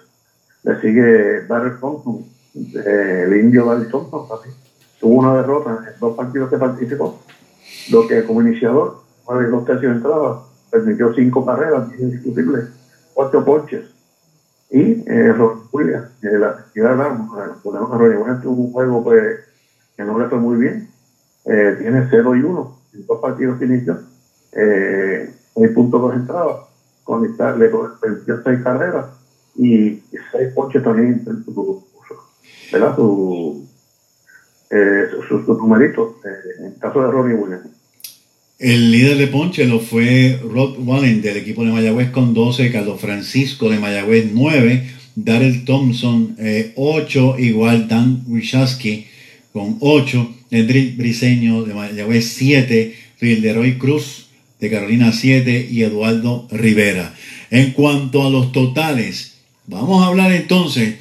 Speaker 4: Le sigue Barry Thompson, el indio Barry Thompson también. Tuvo una derrota en dos partidos que participó, lo que como iniciador, nueve dos tercios de entrada, permitió cinco carreras, indiscutibles cuatro ponches. Y eh, Ron Williams, de la ciudad de Ronnie Williams tuvo un juego pues, que no le fue muy bien. Eh, tiene 0 y 1 en dos partidos que inició. Eh, 6 puntos dos entradas. Con le permitió seis carreras y seis ponches también en su, ¿verdad? Su, eh, sus su, numeritos. Eh, en caso de Ronnie Williams.
Speaker 2: El líder de ponche lo fue Rod Wallen del equipo de Mayagüez con 12, Carlos Francisco de Mayagüez 9, Darrell Thompson 8, eh, igual Dan Wichaski con 8, Endrick Briseño de Mayagüez 7, Filderoy Cruz de Carolina 7 y Eduardo Rivera. En cuanto a los totales, vamos a hablar entonces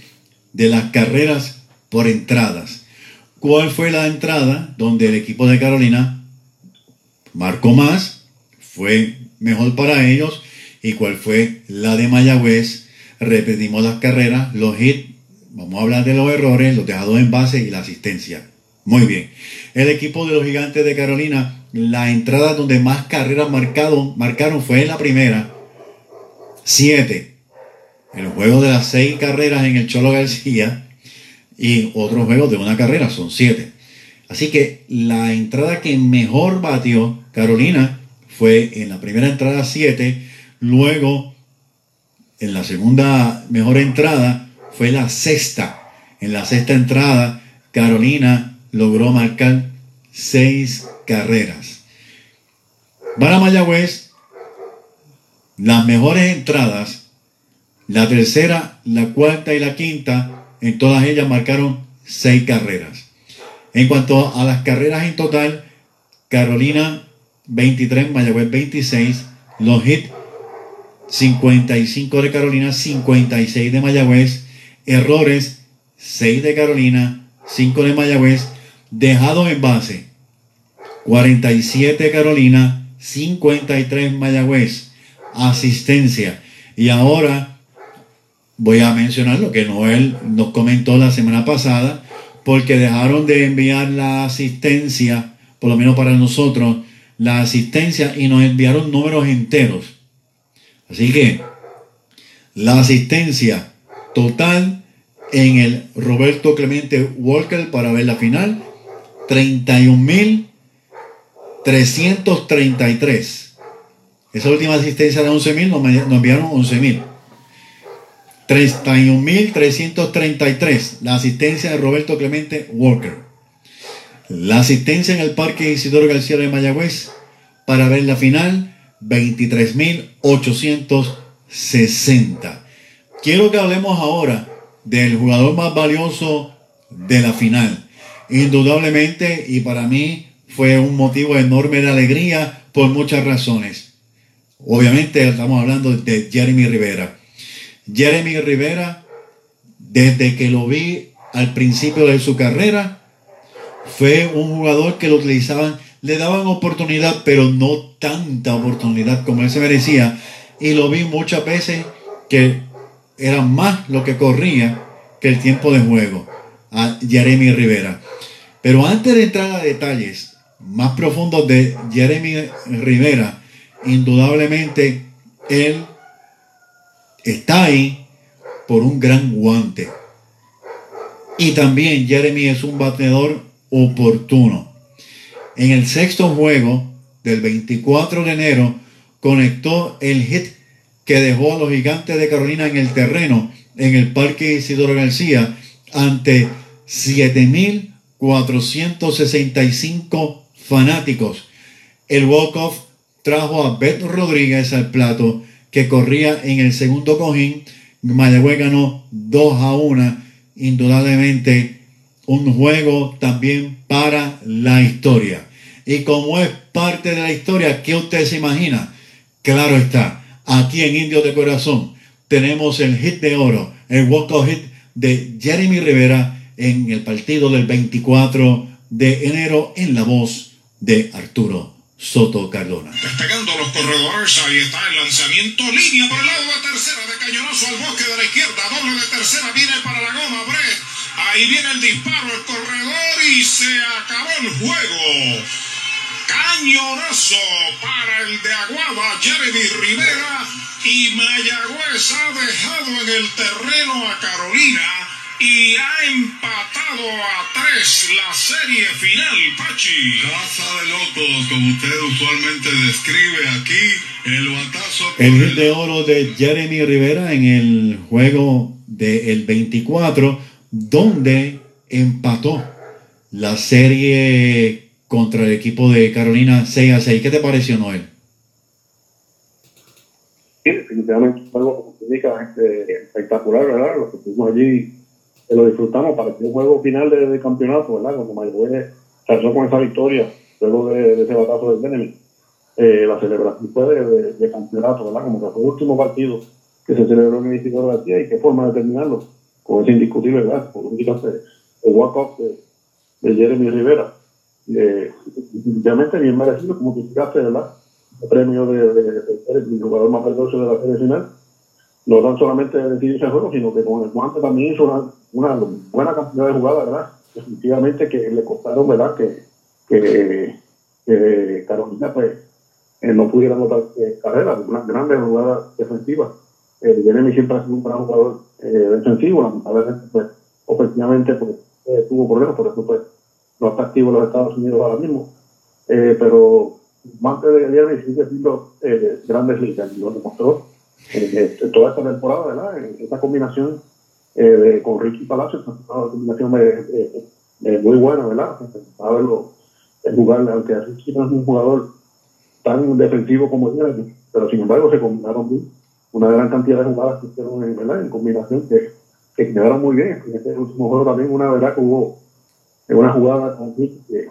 Speaker 2: de las carreras por entradas. ¿Cuál fue la entrada donde el equipo de Carolina marcó más? Fue mejor para ellos. ¿Y cuál fue la de Mayagüez? Repetimos las carreras, los hits. Vamos a hablar de los errores, los dejados en base y la asistencia. Muy bien. El equipo de los gigantes de Carolina, la entrada donde más carreras marcado, marcaron fue en la primera. Siete. El juego de las seis carreras en el Cholo García y otros juegos de una carrera son siete. Así que la entrada que mejor batió Carolina fue en la primera entrada 7, luego en la segunda mejor entrada fue la sexta. En la sexta entrada Carolina logró marcar seis carreras. Para Mayagüez, las mejores entradas, la tercera, la cuarta y la quinta, en todas ellas marcaron seis carreras. En cuanto a las carreras en total, Carolina 23, Mayagüez 26, los hits 55 de Carolina, 56 de Mayagüez, errores 6 de Carolina, 5 de Mayagüez, dejados en base 47 Carolina, 53 Mayagüez, asistencia. Y ahora voy a mencionar lo que Noel nos comentó la semana pasada, porque dejaron de enviar la asistencia, por lo menos para nosotros, la asistencia y nos enviaron números enteros. Así que la asistencia total en el Roberto Clemente Walker para ver la final, 31.333. Esa última asistencia de 11.000 nos, enviaron 11.000. 31.333, la asistencia de Roberto Clemente Walker. La asistencia en el Parque Isidoro García de Mayagüez para ver la final, 23.860. Quiero que hablemos ahora del jugador más valioso de la final. Indudablemente, y para mí fue un motivo enorme de alegría por muchas razones. Obviamente estamos hablando de Jeremy Rivera. Jeremy Rivera, desde que lo vi al principio de su carrera, fue un jugador que lo utilizaban, le daban oportunidad, pero no tanta oportunidad como él se merecía. Y lo vi muchas veces que era más lo que corría que el tiempo de juego a Jeremy Rivera. Pero antes de entrar a detalles más profundos de Jeremy Rivera, indudablemente él está ahí por un gran guante. Y también Jeremy es un bateador oportuno. En el sexto juego del 24 de enero conectó el hit que dejó a los gigantes de Carolina en el terreno en el Parque Isidoro García ante 7.465 fanáticos. El walk-off trajo a Beto Rodríguez al plato que corría en el segundo cojín. Mayagüez ganó 2 a 1. Indudablemente un juego también para la historia. Y como es parte de la historia, ¿qué usted se imagina? Claro está, aquí en Indios de Corazón tenemos el hit de oro, el walk-off hit de Jeremy Rivera en el partido del 24 de enero en la voz de Arturo Soto Cardona.
Speaker 1: Destacando los corredores, ahí está el lanzamiento, línea por el lado de tercera, de cañonazo al bosque de la izquierda, doble de tercera, viene para la goma, Brett. Ahí viene el disparo, el corredor y se acabó el juego. Cañonazo para el de Aguada, Jeremy Rivera. Y Mayagüez ha dejado en el terreno a Carolina y ha empatado a tres la serie final, Pachi.
Speaker 5: Casa de locos, como usted usualmente describe aquí, el batazo.
Speaker 2: El hit de oro de Jeremy Rivera en el juego del 24, donde empató la serie contra el equipo de Carolina 6 a 6. ¿Qué te pareció, Noel?
Speaker 4: Sí, definitivamente algo como indica, este, espectacular, ¿verdad? Lo que tuvimos allí que lo disfrutamos que un juego final de, de campeonato, ¿verdad? Cuando Mayagüez salió con esa victoria luego de, de ese batazo del enemy. Eh, la celebración fue de, de, de, campeonato, ¿verdad? Como que fue el último partido que se celebró en el Instituto de García y qué forma de terminarlo, con ese indiscutible, ¿verdad? Por un el walk-off de, de, Jeremy Rivera. Eh, definitivamente bien merecido, como tú explicaste, ¿verdad? El premio de, de, de, jugador más verdoso de la serie final. No tan solamente decidir ese juego, sino que con el guante también hizo una, una buena cantidad de jugadas, ¿verdad? Definitivamente que le costaron, ¿verdad? Que, que, Carolina, pues, eh, no pudiera anotar eh, carreras, una grande jugada defensiva. Eh, Jeremy siempre ha sido un gran jugador eh, defensivo, lamentablemente, pues, ofensivamente, pues, eh, tuvo problemas, por eso, pues, no está activo en los Estados Unidos ahora mismo. Eh, pero Mante de Jeremy sigue siendo grandes ligas y lo demostró eh, toda esta temporada, ¿verdad? Esta combinación eh, de, con Ricky Palacios, una combinación de, muy buena, ¿verdad? A verlo jugar, aunque Ricky no es un jugador tan defensivo como Jeremy, pero sin embargo se combinaron bien. Una gran cantidad de jugadas que hicieron en combinación que, que quedaron muy bien. En este último juego también una verdad que hubo una jugada con Ricky que,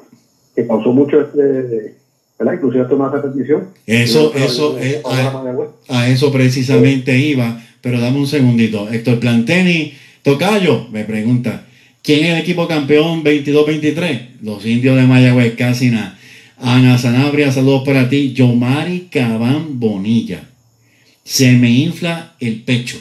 Speaker 4: que causó mucho este ¿verdad? Inclusive hasta una repetición.
Speaker 2: Eso, eso, eh, a, a, eso precisamente iba, pero dame un segundito. Héctor Planteni, Tocayo, me pregunta, ¿quién es el equipo campeón 22-23? Los indios de Mayagüez, casi nada. Ana Sanabria, saludos para ti. Yomari Cabán Bonilla. Se me infla el pecho.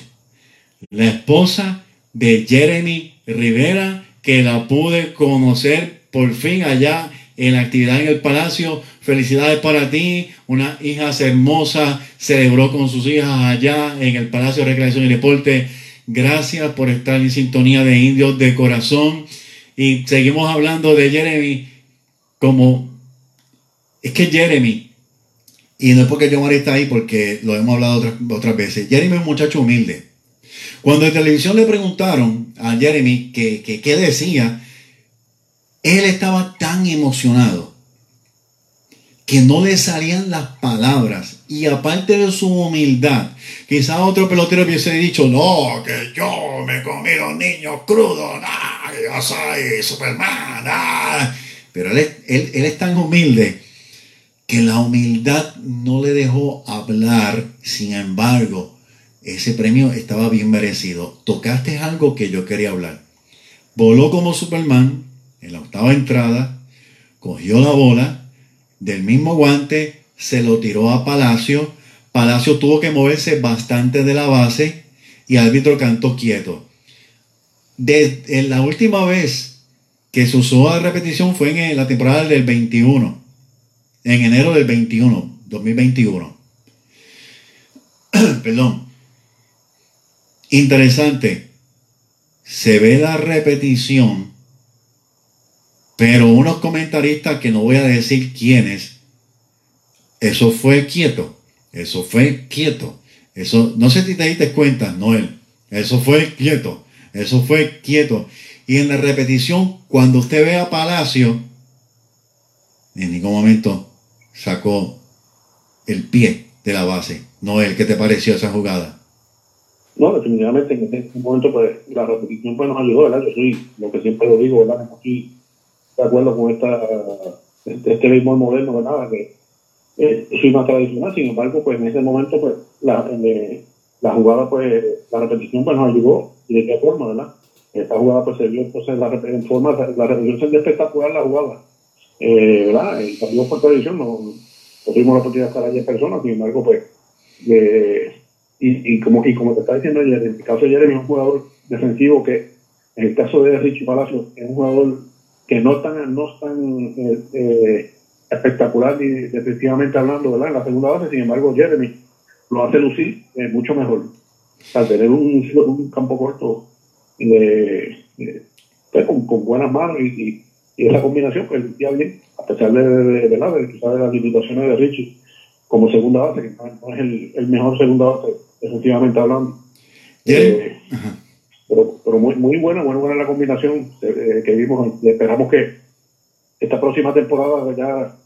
Speaker 2: La esposa de Jeremy Rivera, que la pude conocer por fin allá en la actividad en el palacio. Felicidades para ti, una hija hermosa, celebró con sus hijas allá en el Palacio de Recreación y Deporte. Gracias por estar en sintonía de Indios de Corazón. Y seguimos hablando de Jeremy como es que Jeremy, y no es porque yo está ahí, porque lo hemos hablado otras, otras veces, Jeremy es un muchacho humilde. Cuando en televisión le preguntaron a Jeremy qué que decía, él estaba tan emocionado que no le salían las palabras. Y aparte de su humildad, quizás otro pelotero hubiese dicho, no, que yo me comí los niños crudos, nah, yo soy Superman. Nah. Pero él es, él, él es tan humilde que la humildad no le dejó hablar, sin embargo, ese premio estaba bien merecido. Tocaste algo que yo quería hablar. Voló como Superman en la octava entrada, cogió la bola, del mismo guante se lo tiró a Palacio. Palacio tuvo que moverse bastante de la base y árbitro cantó quieto. La última vez que se usó la repetición fue en la temporada del 21 en enero del 21, 2021. <clears throat> Perdón. Interesante. Se ve la repetición, pero unos comentaristas que no voy a decir quiénes, eso fue quieto. Eso fue quieto. Eso, no sé si te diste cuenta, Noel. Eso fue quieto. Eso fue quieto. Y en la repetición, cuando usted ve a Palacio, en ningún momento sacó el pie de la base. Noel, ¿qué te pareció esa jugada?
Speaker 4: No, definitivamente en este momento pues la repetición pues nos ayudó, ¿verdad? Yo soy, lo que siempre lo digo, ¿verdad? Estoy de acuerdo con esta, este, este béisbol moderno, ¿verdad? Que eh, más tradicional, sin embargo, pues en ese momento pues la, eh, la jugada pues, la repetición pues nos ayudó y de qué forma, ¿verdad? Esta jugada pues se vio entonces la, en forma, la repetición se espectacular la jugada eh, ¿verdad? El partido por televisión no, no, tuvimos la oportunidad de estar allí en persona, sin embargo, pues, eh, y, y, como, y como te está diciendo ayer, en el caso de Jeremy es un jugador defensivo que, en el caso de Richie Palacio, es un jugador que no es tan, no tan eh, eh, espectacular ni defensivamente hablando, ¿verdad? En la segunda base, sin embargo, Jeremy lo hace lucir eh, mucho mejor. Al tener un, un campo corto de, pues, con, con, buenas manos y, y y esa combinación pues lucía bien, a pesar de, de, de, de, de las limitaciones de Richie como segunda base, que no es el, el mejor segunda base, efectivamente hablando. Eh, pero, muy, muy buena, muy buena la combinación eh, que vimos. Esperamos que esta próxima temporada ya,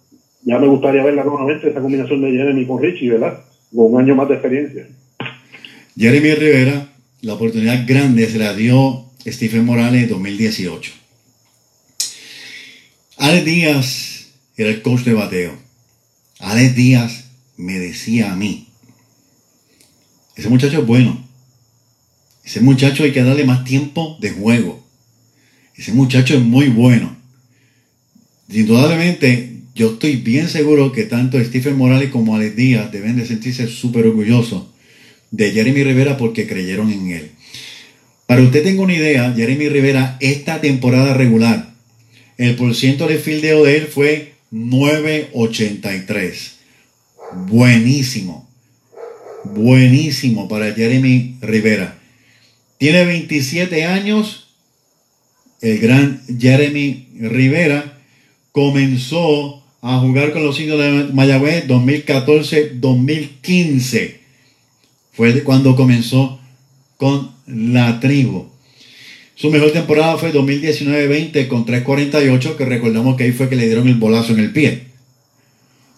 Speaker 4: ya me gustaría verla nuevamente, esa combinación de Jeremy con Richie, ¿verdad? Con un año más de experiencia.
Speaker 2: Jeremy Rivera, la oportunidad grande se la dio Stephen Morales 2018. Alex Díaz era el coach de bateo. Alex Díaz me decía a mí, ese muchacho es bueno. Ese muchacho hay que darle más tiempo de juego. Ese muchacho es muy bueno. Indudablemente, yo estoy bien seguro que tanto Stephen Morales como Alex Díaz deben de sentirse súper orgullosos de Jeremy Rivera porque creyeron en él. Para usted tenga una idea, Jeremy Rivera esta temporada regular, el porciento de fildeo de él fue 9.83. Buenísimo. Buenísimo para Jeremy Rivera. Tiene 27 años. El gran Jeremy Rivera comenzó a jugar con los indios de Mayagüez 2014-2015. Fue cuando comenzó con la tribu. Su mejor temporada fue 2019-20 con 3.48, que recordamos que ahí fue que le dieron el bolazo en el pie.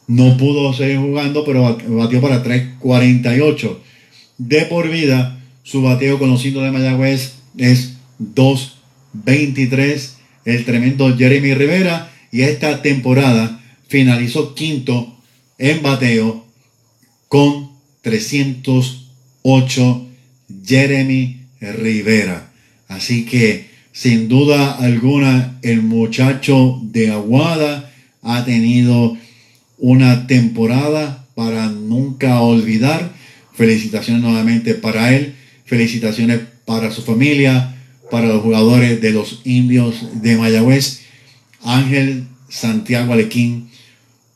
Speaker 2: No pudo seguir jugando, pero batió para 3.48. De por vida, su bateo con los indios de Mayagüez es 2.23. El tremendo Jeremy Rivera. Y esta temporada finalizó quinto en bateo con 308 Jeremy Rivera. Así que sin duda alguna el muchacho de Aguada ha tenido una temporada para nunca olvidar. Felicitaciones nuevamente para él, felicitaciones para su familia, para los jugadores de los indios de Mayagüez. Ángel Santiago Alequín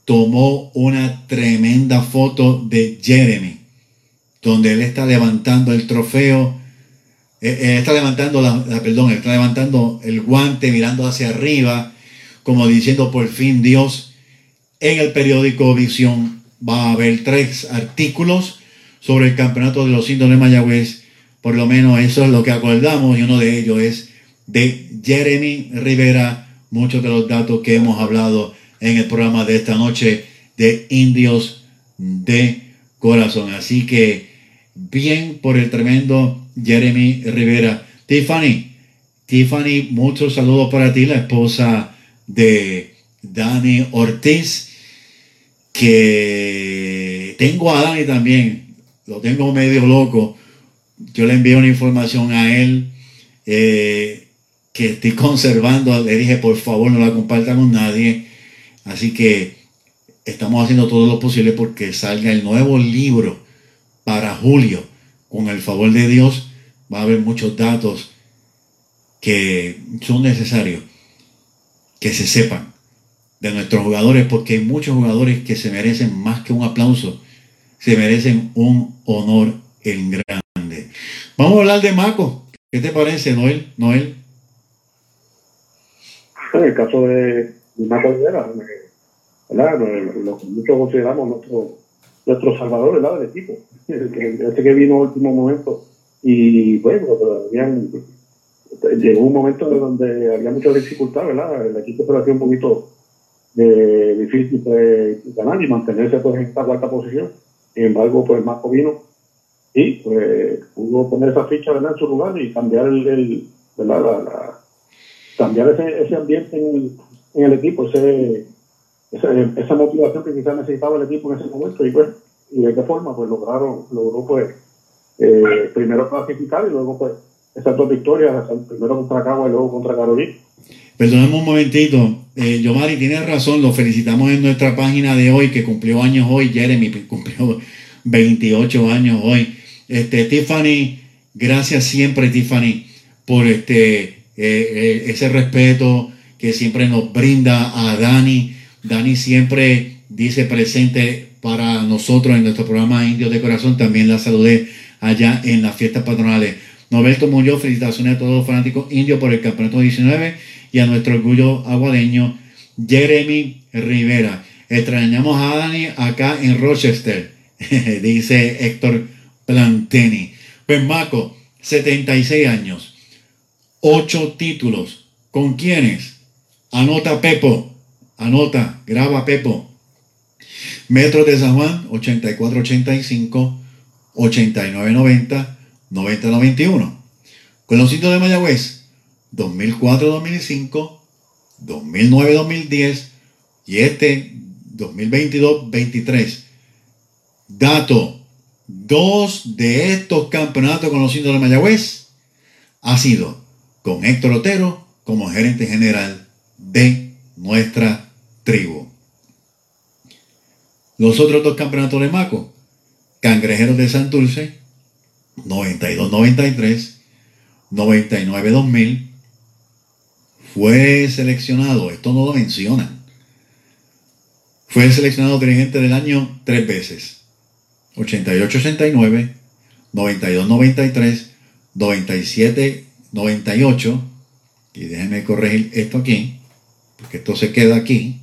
Speaker 2: tomó una tremenda foto de Jeremy, donde él está levantando el trofeo eh, eh, está levantando la, perdón, está levantando el guante, mirando hacia arriba, como diciendo por fin Dios. En el periódico Visión va a haber tres artículos sobre el campeonato de los indios de Mayagüez. Por lo menos eso es lo que acordamos y uno de ellos es de Jeremy Rivera. Muchos de los datos que hemos hablado en el programa de esta noche de Indios de Corazón. Así que bien por el tremendo Jeremy Rivera. Tiffany, Tiffany, muchos saludos para ti, la esposa de Dani Ortiz, que tengo a Dani también, lo tengo medio loco. Yo le envío una información a él eh, que estoy conservando. Le dije, por favor, no la compartan con nadie. Así que estamos haciendo todo lo posible porque salga el nuevo libro para julio con el favor de Dios, va a haber muchos datos que son necesarios que se sepan de nuestros jugadores, porque hay muchos jugadores que se merecen más que un aplauso, se merecen un honor en grande. Vamos a hablar de Maco. ¿Qué te parece, Noel? Noel.
Speaker 4: En el caso de Maco Rivera, ¿verdad? Lo muchos consideramos nuestro, salvador ¿verdad? del equipo <laughs> este que vino último momento. Y bueno, habían, llegó un momento donde había mucha dificultad, ¿verdad? El equipo se un poquito de, difícil de ganar y mantenerse pues, en esta cuarta posición. Sin embargo, pues Marco vino y pues pudo poner esa ficha ¿verdad? en su lugar y cambiar el. La, cambiar ese, ese ambiente en el, equipo, ese, esa, esa motivación que quizás necesitaba el equipo en ese momento. Y pues y de qué forma pues lograron, logró pues eh, primero clasificar y luego pues esas dos victorias, primero contra Cagua y luego contra Carolina.
Speaker 2: Perdóname un momentito, eh, Yomari, tienes razón, lo felicitamos en nuestra página de hoy, que cumplió años hoy, Jeremy cumplió 28 años hoy. Este, Tiffany, gracias siempre, Tiffany, por este, eh, eh, ese respeto que siempre nos brinda a Dani. Dani siempre dice presente para nosotros en nuestro programa Indios de Corazón. También la saludé allá en las fiestas patronales. Norberto Muñoz, felicitaciones a todos los fanáticos indios por el campeonato 19 y a nuestro orgullo aguadeño, Jeremy Rivera. Extrañamos a Dani acá en Rochester, <laughs> dice Héctor Planteni. Pues Maco, 76 años, 8 títulos. ¿Con quiénes? Anota Pepo, anota, graba Pepo. Metro de San Juan, 8485, 8990, 9091. Con los sitios de Mayagüez, 2004-2005, 2009-2010 y este 2022-23. Dato, dos de estos campeonatos con los indios de Mayagüez ha sido con Héctor Otero como gerente general de nuestra tribu. Los otros dos campeonatos de Maco, Cangrejeros de Santurce, 92-93, 99-2000, fue seleccionado, esto no lo mencionan, fue seleccionado dirigente del año tres veces, 88-89, 92-93, 97-98, y déjenme corregir esto aquí, porque esto se queda aquí,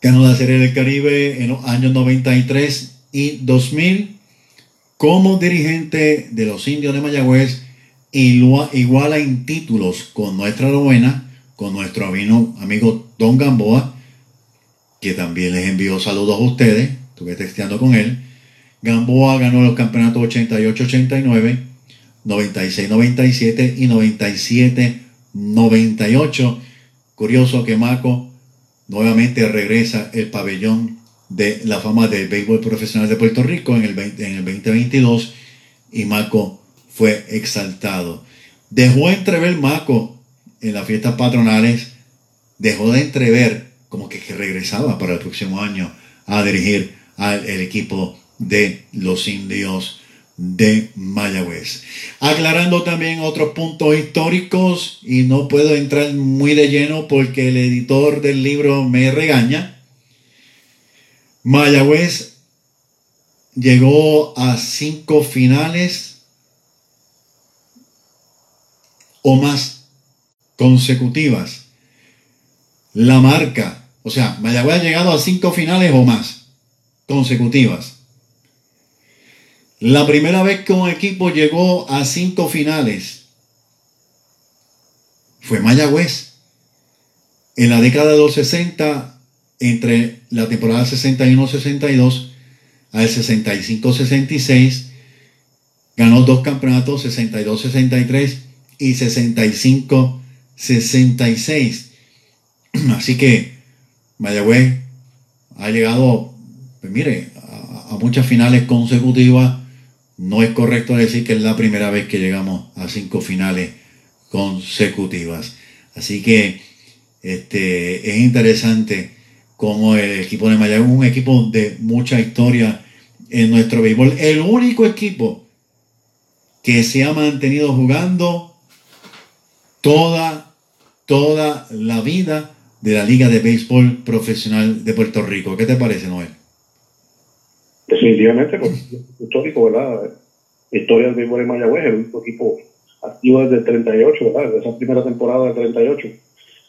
Speaker 2: ganó la Serie del Caribe en los años 93 y 2000 como dirigente de los indios de Mayagüez iguala en títulos con nuestra novena, con nuestro amigo Don Gamboa, que también les envió saludos a ustedes, estuve texteando con él. Gamboa ganó los campeonatos 88-89, 96-97 y 97-98. Curioso que Marco nuevamente regresa el pabellón de la fama del béisbol profesional de Puerto Rico en el, en el 2022 y Marco fue exaltado. Dejó entrever Marco en las fiestas patronales, dejó de entrever como que, regresaba para el próximo año a dirigir al equipo de los indios de Mayagüez. Aclarando también otros puntos históricos y no puedo entrar muy de lleno porque el editor del libro me regaña. Mayagüez llegó a cinco finales o más consecutivas. La marca, o sea, Mayagüez ha llegado a cinco finales o más consecutivas. La primera vez que un equipo llegó a cinco finales fue Mayagüez. En la década de los 60, entre la temporada 61-62 al 65-66, ganó dos campeonatos, 62-63 y 65-66. <clears throat> Así que Mayagüez ha llegado, pues mire, a, muchas finales consecutivas no es correcto decir que es la primera vez que llegamos a cinco finales consecutivas. Así que este, es interesante cómo el equipo de Mayagüez un equipo de mucha historia en nuestro béisbol. El único equipo que se ha mantenido jugando toda, toda la vida de la Liga de Béisbol Profesional de Puerto Rico. ¿Qué te parece, Noel?
Speaker 4: Definitivamente, pues, histórico, ¿verdad? Historia del béisbol de Mayagüez, el único equipo activo desde el 38, ¿verdad? Desde esa primera temporada del 38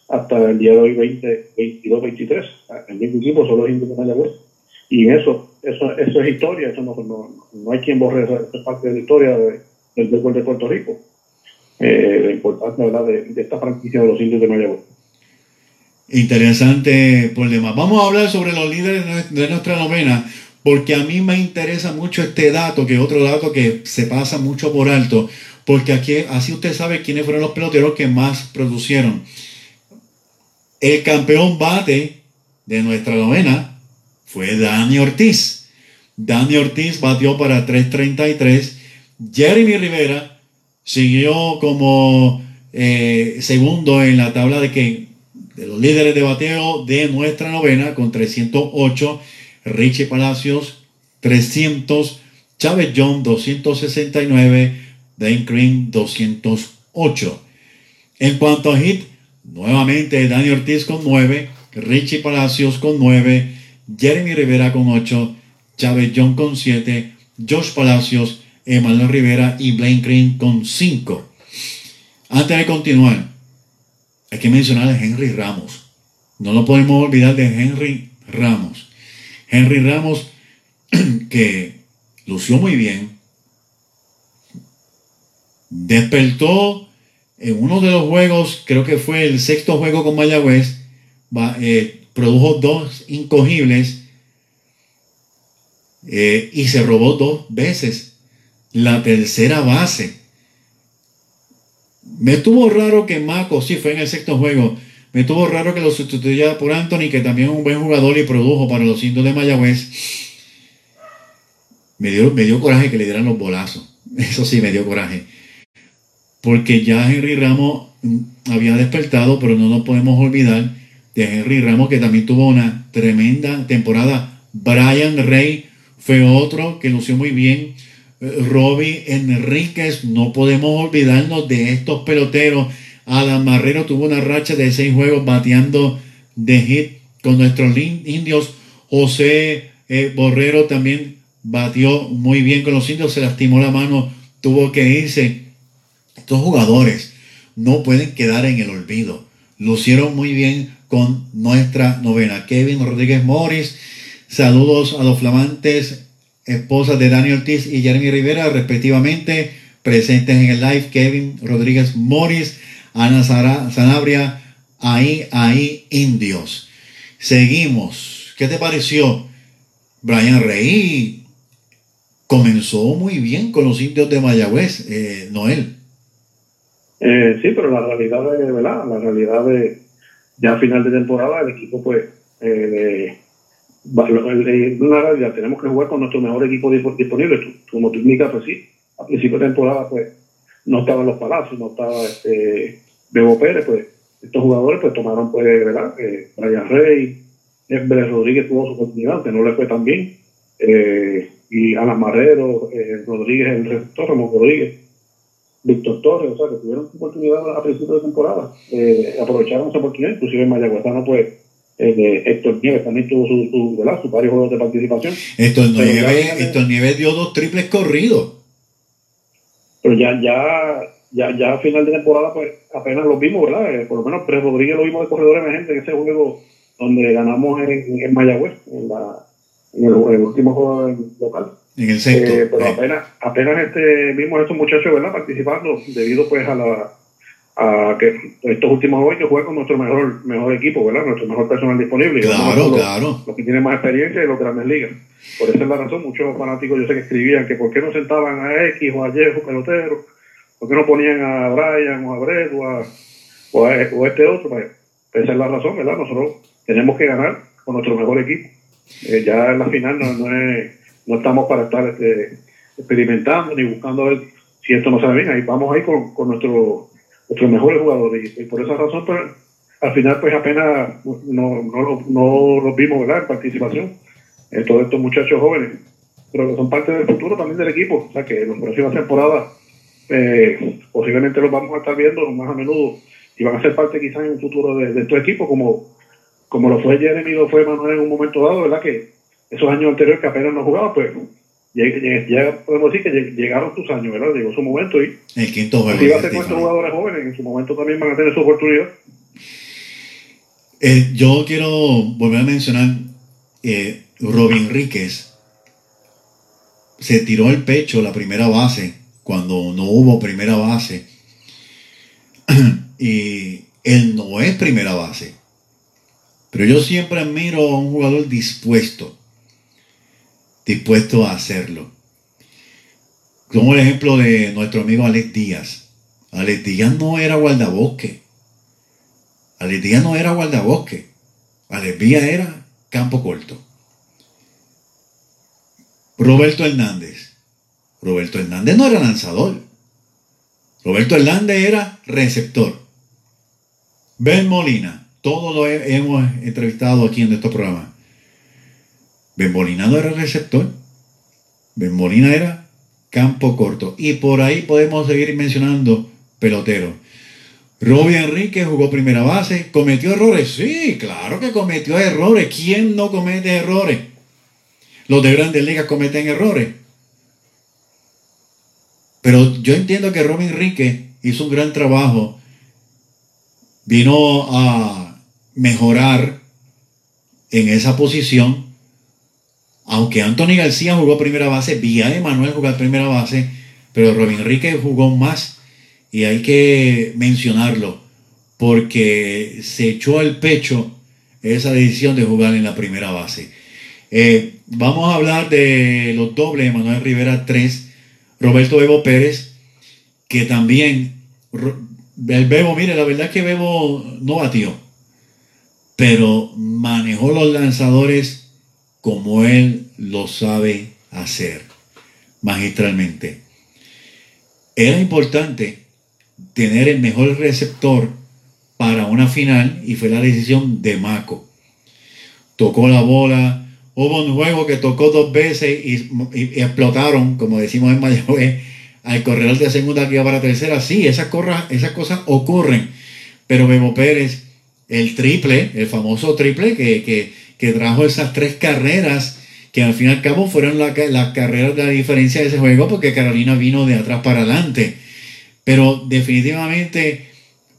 Speaker 4: hasta el día de hoy, 20, 22, 23. El mismo equipo son los indios de Mayagüez. Y eso, eso, eso es historia, eso no, hay quien borre esa, parte de la historia del béisbol de Puerto Rico. Eh, la importancia ¿verdad? De, de, esta franquicia de los indios de Mayagüez.
Speaker 2: Interesante problema. Vamos a hablar sobre los líderes de nuestra novena porque a mí me interesa mucho este dato, que es otro dato que se pasa mucho por alto, porque aquí así usted sabe quiénes fueron los peloteros que más producieron. El campeón bate de nuestra novena fue Dani Ortiz. Dani Ortiz batió para 3.33. Jeremy Rivera siguió como eh, segundo en la tabla de que de los líderes de bateo de nuestra novena con 308. Richie Palacios 300, Chávez John 269, Dane Green 208. En cuanto a hit, nuevamente Dani Ortiz con 9, Richie Palacios con 9, Jeremy Rivera con 8, Chávez John con 7, Josh Palacios, Emanuel Rivera y Blaine Green con 5. Antes de continuar, hay que mencionar a Henry Ramos. No lo podemos olvidar de Henry Ramos. Henry Ramos, <clears throat> que lució muy bien, despertó en uno de los juegos, creo que fue el sexto juego con Mayagüez, eh, produjo dos incogibles eh, y se robó dos veces la tercera base. Me estuvo raro que Mako, sí, fue en el sexto juego. Me estuvo raro que lo sustituyera por Anthony, que también es un buen jugador y produjo para los indios de Mayagüez. Me dio, me dio coraje que le dieran los bolazos. <laughs> Eso sí, me dio coraje. Porque ya Henry Ramos mm, había despertado, pero no nos podemos olvidar de Henry Ramos, que también tuvo una tremenda temporada. Brian Rey fue otro que lució muy bien. Eh, Robbie Enríquez, no podemos olvidarnos de estos peloteros. Adam Marrero tuvo una racha de seis juegos bateando de hit con nuestros indios. José eh, Borrero también batió muy bien con los indios, se lastimó la mano, tuvo que irse. Estos jugadores no pueden quedar en el olvido. Lucieron muy bien con nuestra novena. Kevin Rodríguez Morris, saludos a los flamantes esposas de Daniel Ortiz y Jeremy Rivera, respectivamente, presentes en el live. Kevin Rodríguez Morris, Ana Sanabria, ahí, ahí, indios. Seguimos. ¿Qué te pareció? Brian Rey comenzó muy bien con los indios de Mayagüez, eh, Noel.
Speaker 4: Eh, sí, pero la realidad de, ¿verdad? La realidad de ya a final de temporada el equipo pues eh, una realidad, tenemos que jugar con nuestro mejor equipo disponible. Como tú indicas, pues sí, a principio de temporada pues no estaban los palacios, no estaba este, Bebo Pérez, pues estos jugadores pues tomaron pues, ¿verdad? Eh, Brian Rey, Everett Rodríguez tuvo su oportunidad, que no le fue tan bien, eh, y Alan Marrero, eh, Rodríguez, el receptor, Ramón Rodríguez, Víctor Torres, o sea, que tuvieron su oportunidad a principio de temporada, eh, aprovecharon esa oportunidad, inclusive en Mayagüezano pues eh, Héctor Nieves también tuvo su, su, ¿verdad? sus varios juegos de participación.
Speaker 2: Héctor Nieves, Héctor Nieves dio dos triples corridos.
Speaker 4: Pero ya, ya, ya, ya a final de temporada, pues apenas lo vimos, ¿verdad? Eh, por lo menos Pérez Rodríguez lo vimos de corredor emergente en ese juego donde ganamos en, en Mayagüez, en, la, en, el, último juego local.
Speaker 2: En el sexto.
Speaker 4: Eh, pero apenas, apenas este, vimos a estos muchachos, ¿verdad? Participando debido pues a la a que estos últimos que juega con nuestro mejor mejor equipo, ¿verdad? Nuestro mejor personal disponible.
Speaker 2: Claro, claro.
Speaker 4: Los, que tienen más experiencia y los grandes ligas. Por esa es la razón, muchos fanáticos yo sé que escribían que por qué no sentaban a X o a Y o pelotero, por qué no ponían a Brian o a Brett o a, este otro. Esa es la razón, ¿verdad? Nosotros tenemos que ganar con nuestro mejor equipo. Eh, ya en la final no, es, no estamos para estar este, experimentando ni buscando a ver si esto no sale bien. Ahí vamos ahí con, con nuestro nuestros mejores jugadores. Y, por esa razón, pues, al final, pues apenas no, no, no los vimos ¿verdad? en participación. Eh, todos estos muchachos jóvenes, pero que son parte del futuro también del equipo. O sea, que en las próximas temporadas eh, posiblemente los vamos a estar viendo más a menudo y van a ser parte quizás en un futuro de, de estos equipos, como, como lo fue Jeremy, lo fue Manuel en un momento dado, ¿verdad? Que esos años anteriores que apenas no jugaba, pues ya, podemos decir que llegaron sus años, ¿verdad? Llegó su momento y
Speaker 2: el quinto juego.
Speaker 4: Si va a ser nuestros jugadores jóvenes, en su momento también van a tener su oportunidad.
Speaker 2: Eh, yo quiero volver a mencionar eh, Robin Ríquez se tiró el pecho la primera base cuando no hubo primera base <clears throat> y él no es primera base pero yo siempre admiro a un jugador dispuesto dispuesto a hacerlo. Como el ejemplo de nuestro amigo Alex Díaz. Alex Díaz no era guardabosque. Alex Díaz no era guardabosque. Alex Díaz era campo corto. Roberto Hernández. Roberto Hernández no era lanzador. Roberto Hernández era receptor. Ben Molina. Todos lo hemos entrevistado aquí en este programa. Bembolina no era receptor. Bembolina era campo corto. Y por ahí podemos seguir mencionando pelotero. Robbie Enrique jugó primera base. ¿Cometió errores? Sí, claro que cometió errores. ¿Quién no comete errores? Los de grandes ligas cometen errores. Pero yo entiendo que Robbie Enrique hizo un gran trabajo. Vino a mejorar en esa posición aunque Anthony García jugó primera base, Vía Emanuel jugó primera base, pero Robin Enrique jugó más y hay que mencionarlo porque se echó al pecho esa decisión de jugar en la primera base. Eh, vamos a hablar de los dobles, Manuel Rivera 3, Roberto Evo Pérez, que también el Bebo, mire, la verdad es que Bebo no batió, pero manejó los lanzadores como él lo sabe hacer, magistralmente. Era importante tener el mejor receptor para una final y fue la decisión de Maco. Tocó la bola, hubo un juego que tocó dos veces y, y- explotaron, como decimos en Mayagüez, al corredor de segunda que iba para tercera. Sí, esas, corra- esas cosas ocurren, pero Bebo Pérez, el triple, el famoso triple que, que, que trajo esas tres carreras, que al fin y al cabo fueron la las carreras de la diferencia de ese juego, porque Carolina vino de atrás para adelante. Pero definitivamente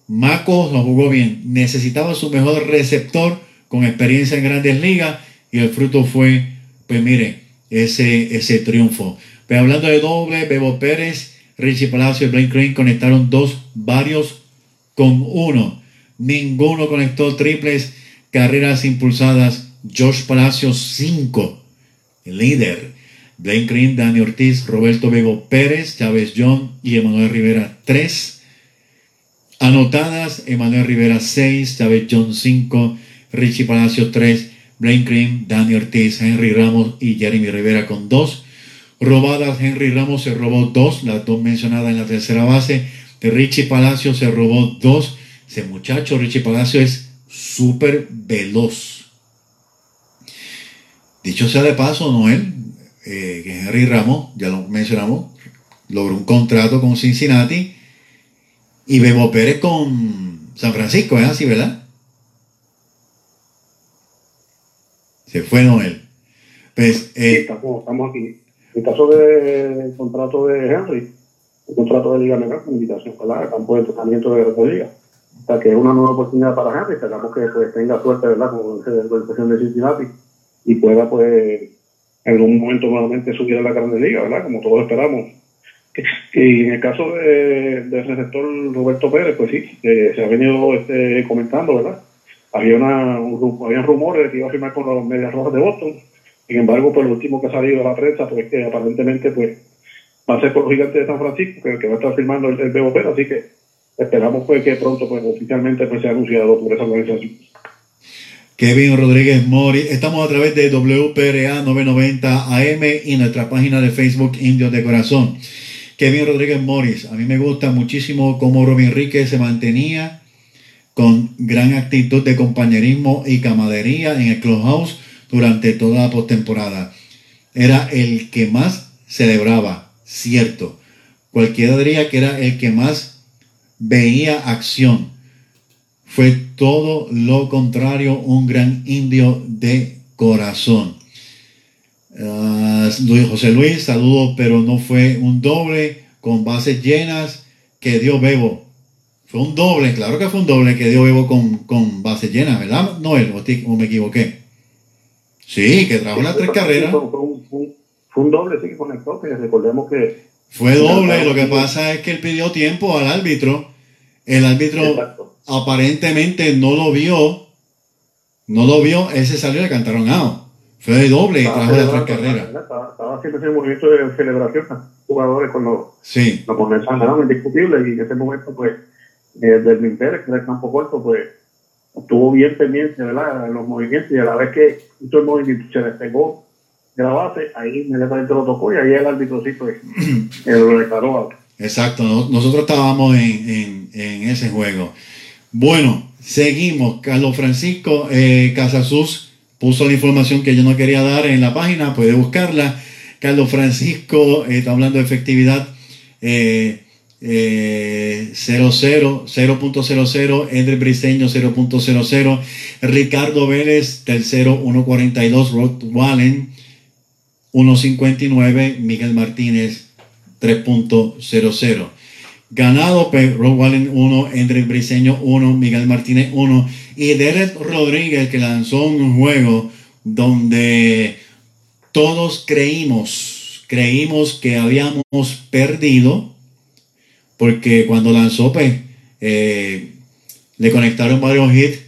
Speaker 2: Maco lo jugó bien. Necesitaba su mejor receptor con experiencia en grandes ligas y el fruto fue, pues mire, ese, ese triunfo. Pero hablando de doble, Bebo Pérez, Richie Palacio y Blaine Crane conectaron dos, varios con uno. Ninguno conectó triples, carreras impulsadas. Josh Palacio, cinco. Líder. Blaine Green, Dani Ortiz, Roberto Bebo Pérez, Chávez John y Emanuel Rivera, tres. Anotadas, Emanuel Rivera 6, Chávez John 5, Richie Palacio 3, Blaine Green, Dani Ortiz, Henry Ramos y Jeremy Rivera con 2. Robadas, Henry Ramos se robó 2, las dos mencionadas en la tercera base. Richie Palacio se robó 2. Ese muchacho, Richie Palacio, es súper veloz. Dicho sea de paso, Noel, eh, Henry Ramos, ya lo mencionamos, logró un contrato con Cincinnati y Bebo Pérez con San Francisco, ¿es así, verdad? Se fue Noel. Pues, eh,
Speaker 4: estamos, aquí. En el caso del contrato de Henry, el contrato de Liga Menor invitación al campo de entrenamiento de la Liga. O sea, que es una nueva oportunidad para Henry. Esperamos que pues, tenga suerte ¿verdad? con esa organización de Cincinnati y pueda, pues, en algún momento nuevamente subir a la Grande Liga, ¿verdad? Como todos esperamos. Y en el caso de- del receptor Roberto Pérez, pues sí, eh, se ha venido este, comentando, ¿verdad? Había, una, había rumores de que iba a firmar con los Medias Rojas de Boston. Sin embargo, pues lo último que ha salido de la prensa, pues que aparentemente pues va a ser por los gigantes de San Francisco, que, que va a estar firmando el, el Pérez, así que esperamos pues que pronto pues oficialmente pues sea anunciado por esa organización.
Speaker 2: Kevin Rodríguez Mori. Estamos a través de WPRA 990 AM y nuestra página de Facebook Indios de Corazón. Kevin Rodríguez Morris. A mí me gusta muchísimo cómo Robin Enrique se mantenía con gran actitud de compañerismo y camadería en el clubhouse durante toda la postemporada. Era el que más celebraba, cierto. Cualquiera diría que era el que más veía acción. Fue todo lo contrario, un gran indio de corazón. Luis- José Luis, saludo, pero no fue un doble con bases llenas que dio Bebo. Fue un doble, claro que fue un doble que dio Bebo con, con bases llenas, ¿verdad, Noel? ¿O, me equivoqué? Sí, que trajo las tres carreras.
Speaker 4: Fue, fue un, fue un- fue un doble, sí, que conectó, que recordemos que...
Speaker 2: Fue doble, lo que pasa es que él pidió tiempo al árbitro. El árbitro
Speaker 4: Exacto.
Speaker 2: aparentemente no lo vio, no lo vio, él se salió y le cantaron out. Fue de doble y trajo las tres carreras.
Speaker 4: Estaba, estaba haciendo ese movimiento de celebración a jugadores con los
Speaker 2: Sí,
Speaker 4: lo comenzaron, ¿verdad? indiscutible, y en ese momento, pues, eh, del Pérez, que era el campo corto, pues, estuvo bien pendiente, ¿verdad?, en los movimientos, y a la vez que hizo el movimiento se despegó de la base, ahí inmediatamente lo tocó, y ahí el árbitro sí, pues, <clears throat> eh, lo declaró
Speaker 2: exacto. No- Nosotros estábamos en, en- en ese juego. Bueno, seguimos. Carlos Francisco eh, Casasus puso la información que yo no quería dar en la página, puede buscarla. Carlos Francisco eh, está hablando de efectividad eh, eh, 00, 0.00, Edre Briseño 0.00, Ricardo Vélez, tercero 1.42, Rod Wallen 1.59, Miguel Martínez 3.00. Ganado, Rod Wallen 1, Andre Briseño 1, Miguel Martínez 1 y Derek Rodríguez que lanzó un juego donde todos creímos, creímos que habíamos perdido porque cuando lanzó, pues, eh, le conectaron varios hits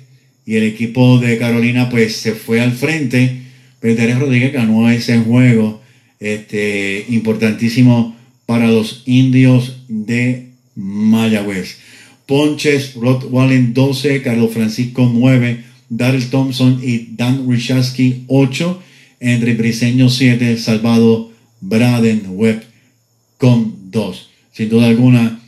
Speaker 2: y el equipo de Carolina, pues, se fue al frente. Pero Derek Rodríguez ganó ese juego este, importantísimo para los indios de Mayagüez. Ponches, Rod Wallen 12, Carlos Francisco 9, Daryl Thompson y Dan Richasky 8, Henry Briseño 7, Salvado Braden Webb con 2. Sin duda alguna,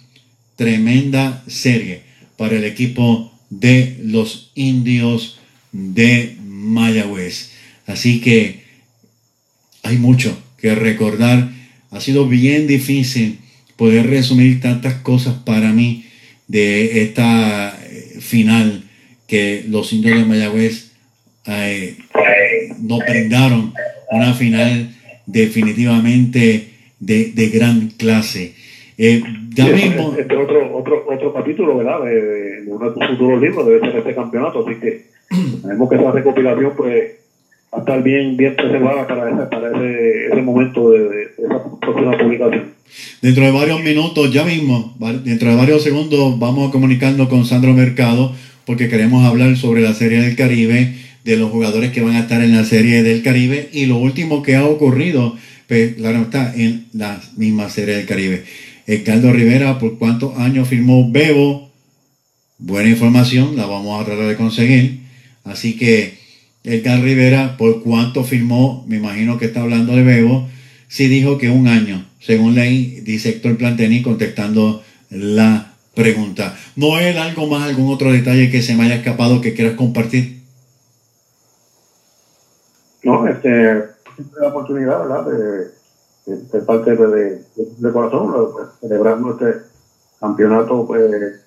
Speaker 2: tremenda serie para el equipo de los indios de Mayagüez. Así que hay mucho que recordar. Ha sido bien difícil poder resumir tantas cosas para mí de esta eh, final que los indios de Mayagüez eh, nos brindaron. Una final definitivamente de, gran clase. Eh, ya mismo...
Speaker 4: Este otro, otro, otro capítulo, ¿verdad? De, de uno de tus futuros libros debe ser este campeonato, así que <clears throat> tenemos que esa recopilación pues va a estar bien, bien preservada para ese, para ese, ese momento de, de, esa próxima publicación.
Speaker 2: Dentro de varios minutos, ya mismo, dentro de varios segundos, vamos a comunicarnos con Sandro Mercado porque queremos hablar sobre la Serie del Caribe, de los jugadores que van a estar en la Serie del Caribe y lo último que ha ocurrido, pues claro está, en la misma Serie del Caribe. Edgardo Rivera, ¿por cuántos años firmó Bebo? Buena información, la vamos a tratar de conseguir. Así que Edgar Rivera, ¿por cuánto firmó? Me imagino que está hablando de Bebo. Sí dijo que un año, según ley, dice Héctor Planteni contestando la pregunta. Noel, ¿algo más, algún otro detalle que se me haya escapado que quieras compartir?
Speaker 4: No, este, la oportunidad, ¿verdad? De, de, parte de, de, corazón, pues, celebrando este campeonato pues,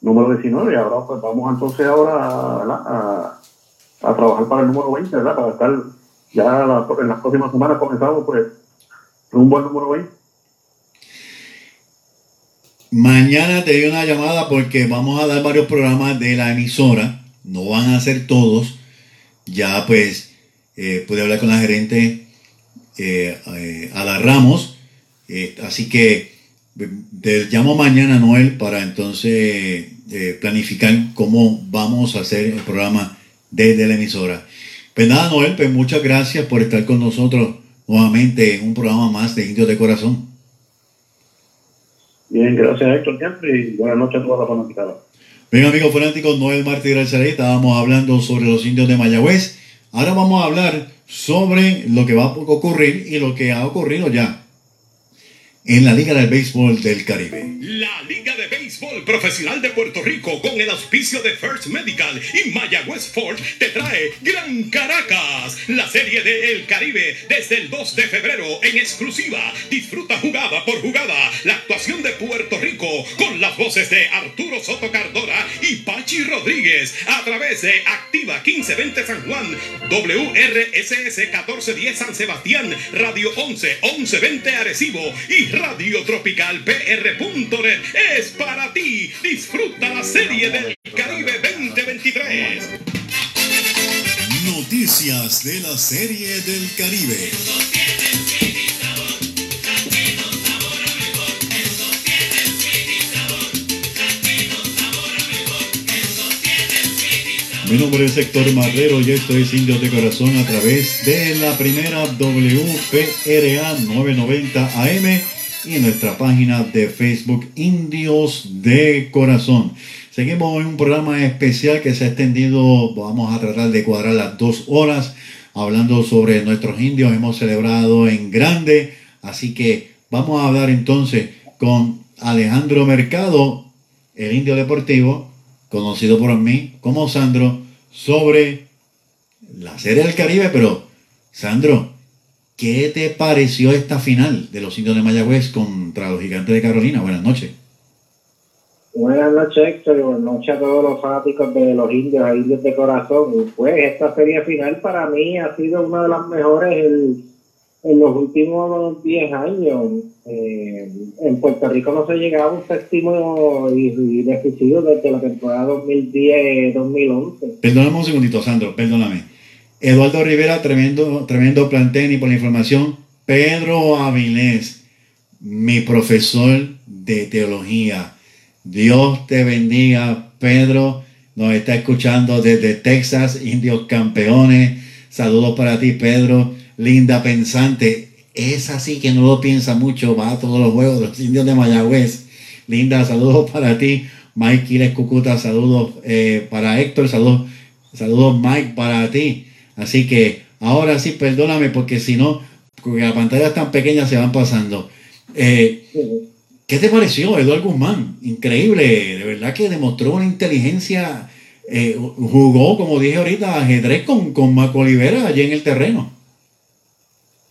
Speaker 4: número 19 y ahora pues vamos entonces ahora a a trabajar para el número 20, ¿verdad? Para estar ya en las próximas semanas comenzamos pues un buen número 20.
Speaker 2: Mañana te doy una llamada porque vamos a dar varios programas de la emisora. No van a ser todos. Ya pues eh, pude hablar con la gerente eh, eh, Ada Ramos. Eh, así que te llamo mañana, Noel, para entonces planificar cómo vamos a hacer el programa desde la emisora. Pues nada, Noel, pues muchas gracias por estar con nosotros nuevamente en un programa más de Indios de Corazón.
Speaker 4: Bien, gracias Héctor siempre y buenas noches a toda la fanaticada.
Speaker 2: Bien, amigos fanáticos, Noel Martí García, estábamos hablando sobre los indios de Mayagüez. Ahora vamos a hablar sobre lo que va a ocurrir y lo que ha ocurrido ya en la Liga del Béisbol del Caribe.
Speaker 3: Profesional de Puerto Rico con el auspicio de First Medical y Mayagüez Ford te trae Gran Caracas, la serie de El Caribe desde el 2 de febrero en exclusiva. Disfruta jugada por jugada la actuación de Puerto Rico con las voces de Arturo Soto Cardona y Pachi Rodríguez a través de Activa 1520 San Juan, WRSS 1410 San Sebastián, Radio 11 1120 Arecibo y Radio Tropical PR.net es para ti. Disfruta la serie del Caribe 2023.
Speaker 2: Noticias de la serie del Caribe. Mi nombre es Héctor Marrero y esto es Indios de Corazón a través de la primera WPRA 990 AM y en nuestra página de Facebook Indios de Corazón. Seguimos en un programa especial que se ha extendido, vamos a tratar de cuadrar las dos horas hablando sobre nuestros indios. Hemos celebrado en grande, así que vamos a hablar entonces con Alejandro Mercado, el indio deportivo, conocido por mí como Sandro, sobre la Serie del Caribe, pero Sandro, ¿qué te pareció esta final de los indios de Mayagüez contra los gigantes de Carolina? Buenas noches.
Speaker 6: Buenas noches, Héctor, buenas noches a todos los fanáticos de los indios, a indios de corazón. Pues esta serie final para mí ha sido una de las mejores en, en los últimos 10 años. Eh, en Puerto Rico no se llegaba a un séptimo y, y decisivo desde la temporada 2010-2011.
Speaker 2: Perdóname un segundito, Sandro, perdóname. Eduardo Rivera, tremendo, tremendo plantel y por la información. Pedro Avilés, mi profesor de teología. Dios te bendiga, Pedro. Nos está escuchando desde Texas, Indios Campeones. Saludos para ti, Pedro. Linda pensante. Es así que no lo piensa mucho. Va a todos los juegos de los indios de Mayagüez. Linda, saludos para ti. Mike Quiles Cucuta, saludos eh, para Héctor, saludos, saludos Mike para ti. Así que ahora sí, perdóname porque si no, porque las pantallas tan pequeñas se van pasando. Eh, ¿Qué te pareció, Eduardo Guzmán? Increíble, de verdad que demostró una inteligencia, eh, jugó, como dije ahorita, ajedrez con, con Olivera allí en el terreno.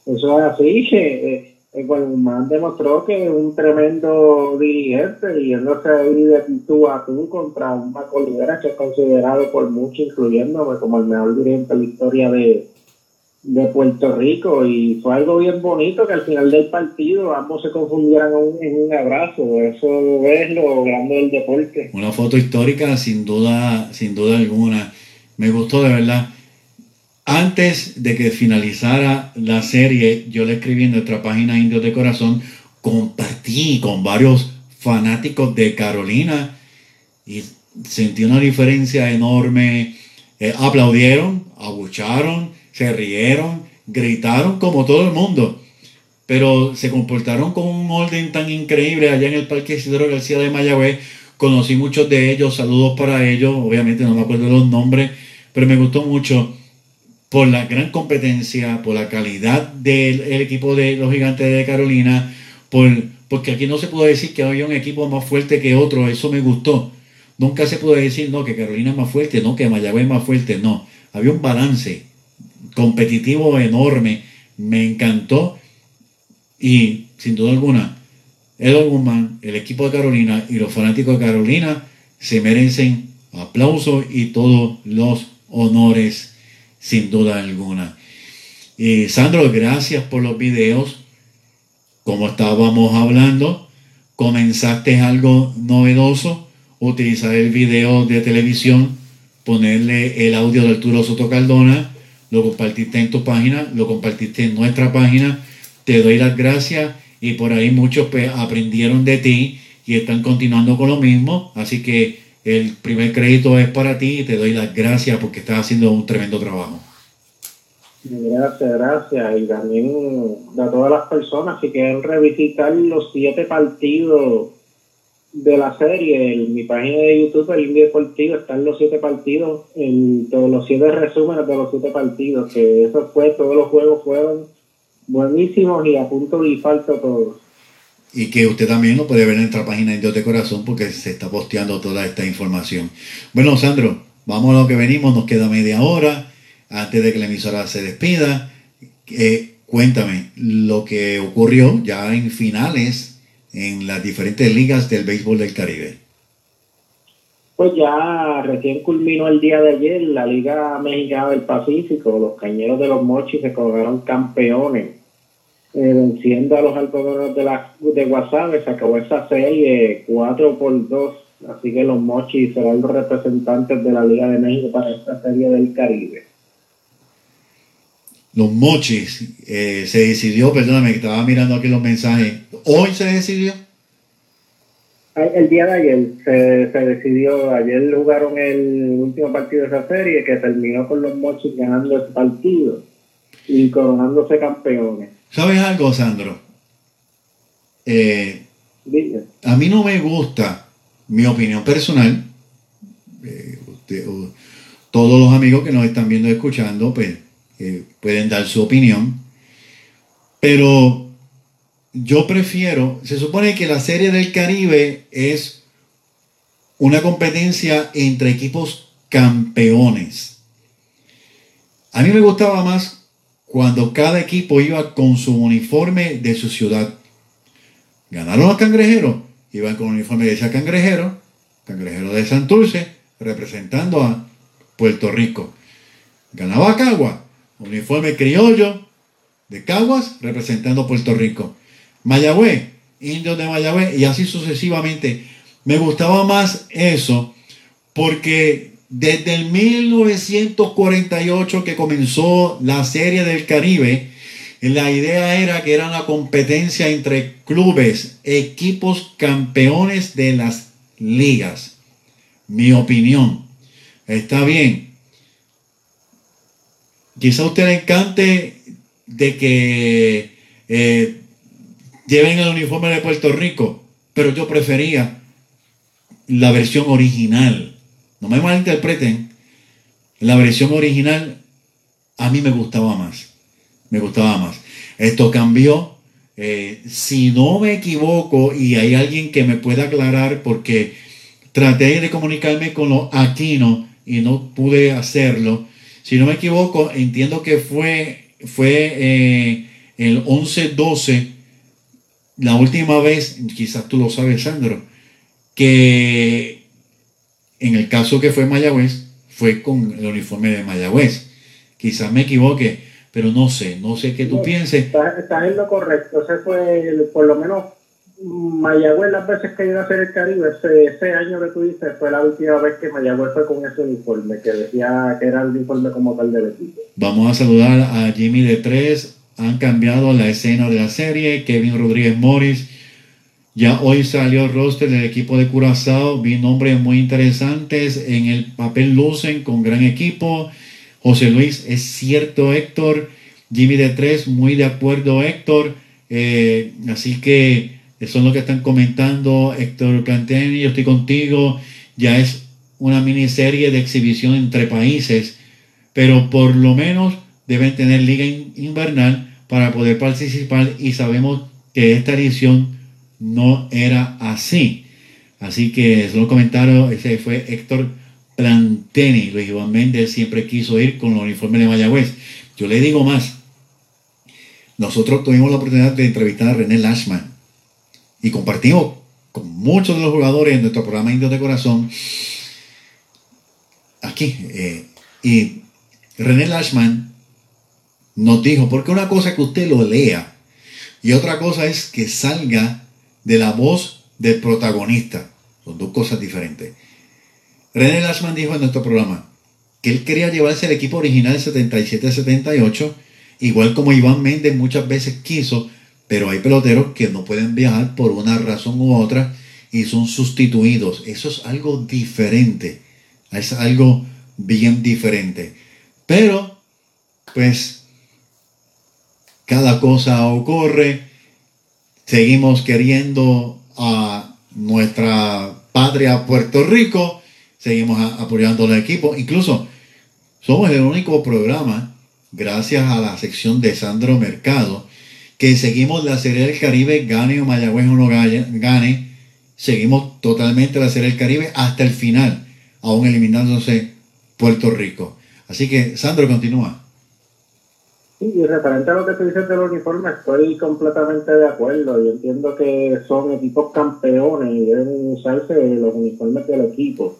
Speaker 6: Eso es así, que eh, Guzmán demostró que es un tremendo dirigente, yéndose ahí de tú a tú contra un Marco Olivera que es considerado por muchos, incluyéndome, como el mejor dirigente de la historia de, de Puerto Rico y fue algo bien bonito que al final del partido ambos se confundieran en un abrazo. Eso es lo grande del deporte.
Speaker 2: Una foto histórica sin duda, sin duda alguna. Me gustó de verdad. Antes de que finalizara la serie, yo le escribí en nuestra página Indios de Corazón, compartí con varios fanáticos de Carolina y sentí una diferencia enorme. Eh, aplaudieron, abucharon, se rieron, gritaron como todo el mundo, pero se comportaron con un orden tan increíble allá en el Parque Isidro García de Mayagüez. Conocí muchos de ellos, saludos para ellos, obviamente no me acuerdo los nombres, pero me gustó mucho por la gran competencia, por la calidad del equipo de los gigantes de Carolina, por, porque aquí no se puede decir que había un equipo más fuerte que otro, eso me gustó. Nunca se puede decir, no, que Carolina es más fuerte, no, que Mayagüez es más fuerte, no. Había un balance competitivo enorme. Me encantó. Y sin duda alguna, Edward Guzmán, el equipo de Carolina y los fanáticos de Carolina se merecen aplausos y todos los honores, sin duda alguna. Y Sandro, gracias por los videos. Como estábamos hablando, comenzaste algo novedoso, utilizar el video de televisión, ponerle el audio de Arturo Soto Cardona lo compartiste en tu página, lo compartiste en nuestra página. Te doy las gracias y por ahí muchos pues, aprendieron de ti y están continuando con lo mismo. Así que el primer crédito es para ti y te doy las gracias porque estás haciendo un tremendo trabajo.
Speaker 6: Gracias, gracias. Y también a todas las personas que quieren revisitar los siete partidos de la serie, en mi página de YouTube, el Indio Deportivo, están los siete partidos, en todos los siete resúmenes de los siete partidos, que eso fue, todos los juegos fueron buenísimos y a punto y falta todos.
Speaker 2: Y que usted también lo puede ver en nuestra página Indios de Corazón porque se está posteando toda esta información. Bueno, Sandro, vamos a lo que venimos, nos queda media hora antes de que la emisora se despida. Eh, cuéntame lo que ocurrió ya en finales en las diferentes ligas del béisbol del Caribe?
Speaker 6: Pues ya recién culminó el día de ayer la Liga Mexicana del Pacífico. Los cañeros de los Mochis se coronaron campeones, venciendo a los algodones de, la, de Guasave. Se acabó esa serie 4 por 2. Así que los Mochis serán los representantes de la Liga de México para esta serie del Caribe
Speaker 2: los mochis, eh, se decidió, perdóname, que estaba mirando aquí los mensajes, ¿hoy se decidió?
Speaker 6: El día de ayer se, decidió, ayer jugaron el último partido de esa serie que terminó con los mochis ganando ese partido y coronándose campeones.
Speaker 2: ¿Sabes algo, Sandro? Eh, a mí no me gusta, mi opinión personal, eh, todos los amigos que nos están viendo y escuchando, pues pueden dar su opinión, pero yo prefiero, se supone que la Serie del Caribe es una competencia entre equipos campeones. A mí me gustaba más cuando cada equipo iba con su uniforme de su ciudad. Ganaron los cangrejeros, iban con uniforme de ese cangrejero, cangrejero de Santurce, representando a Puerto Rico. Ganaba Cagua, uniforme criollo de Caguas representando Puerto Rico. Mayagüez, indios de Mayagüez y así sucesivamente. Me gustaba más eso porque desde el 1948 que comenzó la serie del Caribe, la idea era que era una competencia entre clubes, equipos campeones de las ligas. Mi opinión. Está bien, Quizá a usted le encante de que eh, lleven el uniforme de Puerto Rico, pero yo prefería la versión original. No me malinterpreten. La versión original a mí me gustaba más. Me gustaba más. Esto cambió. Eh, si no me equivoco y hay alguien que me pueda aclarar porque traté de comunicarme con los Aquino y no pude hacerlo. Si no me equivoco, entiendo que fue, fue eh, el 11-12, la última vez, quizás tú lo sabes, Sandro, que en el caso que fue Mayagüez, fue con el uniforme de Mayagüez. Quizás me equivoque, pero no sé, no sé qué tú pienses.
Speaker 6: Estás en lo correcto, ese fue por lo menos Mayagüez las veces que iba a hacer el Caribe, ese, año que tú dices, fue la última vez que Mayagüez fue con ese uniforme, que decía que era el uniforme como tal del equipo.
Speaker 2: Vamos a saludar a Jimmy de Tres, han cambiado la escena de la serie, Kevin Rodríguez Morris, ya hoy salió el roster del equipo de Curazao, vi nombres muy interesantes, en el papel lucen con gran equipo, José Luis, es cierto Héctor, Jimmy de Tres, muy de acuerdo Héctor, eh, así que eso es lo que están comentando Héctor Planteni, yo estoy contigo. Ya es una miniserie de exhibición entre países, pero por lo menos deben tener liga invernal para poder participar y sabemos que esta edición no era así. Así que eso lo comentaron, ese fue Héctor Planteni. Luis Iván Méndez siempre quiso ir con los uniformes de Mayagüez. Yo le digo más. Nosotros tuvimos la oportunidad de entrevistar a René Lashman y compartimos con muchos de los jugadores en nuestro programa Indios de Corazón aquí. Eh, y René Lashman nos dijo, porque una cosa es que usted lo lea y otra cosa es que salga de la voz del protagonista. Son dos cosas diferentes. René Lashman dijo en nuestro programa que él quería llevarse el equipo original 77-78, igual como Iván Méndez muchas veces quiso, pero hay peloteros que no pueden viajar por una razón u otra y son sustituidos. Eso es algo diferente. Es algo bien diferente. Pero, pues, cada cosa ocurre. Seguimos queriendo a nuestra patria Puerto Rico. Seguimos apoyando al equipo. Incluso somos el único programa, gracias a la sección de Sandro Mercado, que seguimos la Serie del Caribe, gane o Mayagüez o no gane, seguimos totalmente la Serie del Caribe hasta el final, aún eliminándose Puerto Rico. Así que, Sandro, continúa.
Speaker 6: Sí, y referente a lo que tú dices del uniforme, estoy completamente de acuerdo. Yo entiendo que son equipos campeones y deben usarse los uniformes del equipo.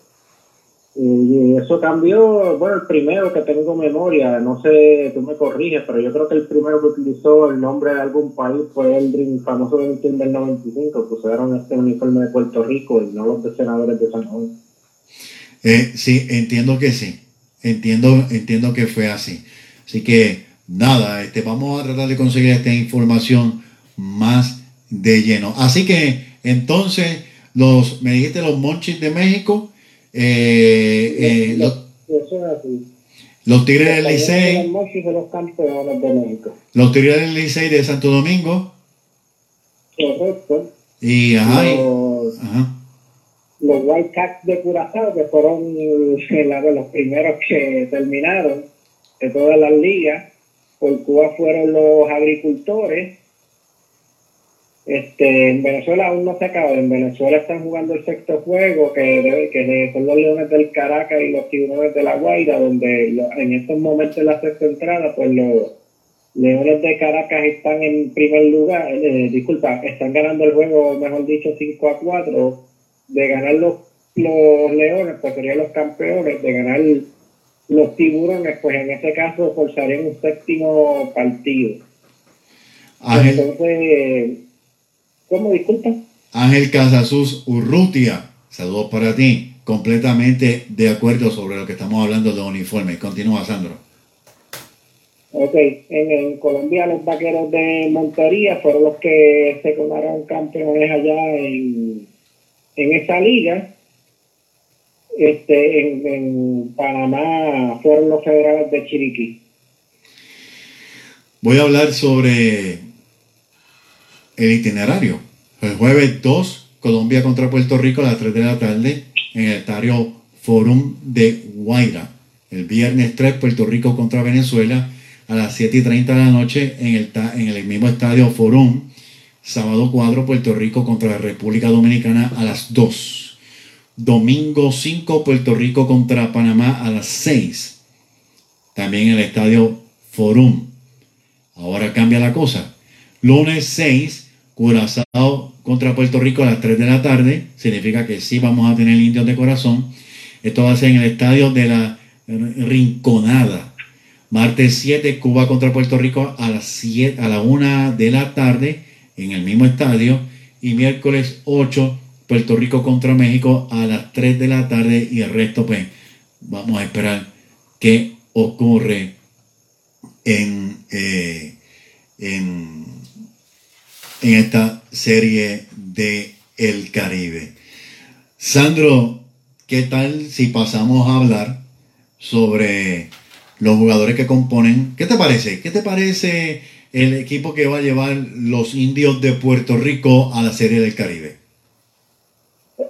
Speaker 6: Y eso cambió, bueno, el primero que tengo memoria, no sé, tú me corriges, pero yo creo que el primero que utilizó el nombre de algún país fue el Dream, famoso del 95, que usaron este uniforme de Puerto Rico y no los de senadores de San Juan.
Speaker 2: Eh, sí, entiendo que sí, entiendo, entiendo que fue así. Así que nada, este, vamos a tratar de conseguir esta información más de lleno. Así que entonces, los, me dijiste los Monchis de México, eh, eh, los, los Tigres del Licey. Los Tigres del Licey de Santo Domingo.
Speaker 6: Correcto.
Speaker 2: Y
Speaker 6: ajá, los, ajá. los Whitecaps de Curazao, que fueron los primeros que terminaron de todas las ligas. Por Cuba fueron los agricultores este, en Venezuela aún no se acaba. En Venezuela están jugando el sexto juego, que, que son los Leones del Caracas y los Tiburones de la Guaira, donde en estos momentos de la sexta entrada, pues los Leones de Caracas están en primer lugar. Eh, disculpa, están ganando el juego, mejor dicho, 5 a 4. De ganar los, los Leones, pues serían los campeones. De ganar los Tiburones, pues en este caso forzarían un séptimo partido. Entonces ¿Cómo disculpa?
Speaker 2: Ángel Casasus Urrutia, saludos para ti. Completamente de acuerdo sobre lo que estamos hablando de uniformes. Continúa, Sandro.
Speaker 6: Ok, en, Colombia los vaqueros de Montería fueron los que se coronaron campeones allá en, en esa liga. Este, en, en Panamá fueron los federales de Chiriquí.
Speaker 2: Voy a hablar sobre el itinerario. El jueves 2 Colombia contra Puerto Rico a las 3 de la tarde en el estadio Forum de Guaira. El viernes 3, Puerto Rico contra Venezuela a las 7 y 30 de la noche en el, en el mismo estadio Forum. Sábado 4, Puerto Rico contra la República Dominicana a las 2. Domingo 5, Puerto Rico contra Panamá a las 6. También el estadio Forum. Ahora cambia la cosa. Lunes 6, Curazao contra Puerto Rico a las 3 de la tarde. Significa que sí vamos a tener indios de corazón. Esto va a ser en el estadio de la Rinconada. Martes 7, Cuba contra Puerto Rico a las 7, a la 1 de la tarde en el mismo estadio. Y miércoles 8, Puerto Rico contra México a las 3 de la tarde. Y el resto, pues, vamos a esperar qué ocurre en, eh, en, en esta serie de El Caribe. Sandro, ¿qué tal si pasamos a hablar sobre los jugadores que componen? ¿Qué te parece? ¿Qué te parece el equipo que va a llevar los indios de Puerto Rico a la Serie del Caribe?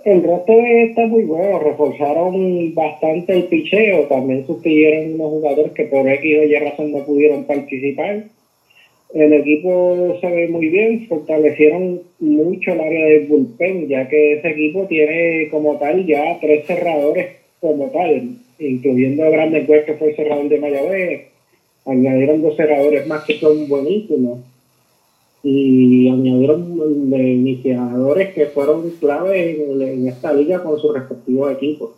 Speaker 6: El resto está muy bueno, reforzaron bastante el picheo, también sustituyeron unos jugadores que por X o Y razón no pudieron participar. El equipo se ve muy bien, fortalecieron mucho el área del bullpen, ya que ese equipo tiene como tal ya tres cerradores como tal, incluyendo a Grande West, que fue cerrador de Mayagüez, añadieron dos cerradores más que son buenísimos y añadieron iniciadores que fueron clave en, esta liga con sus respectivos equipos.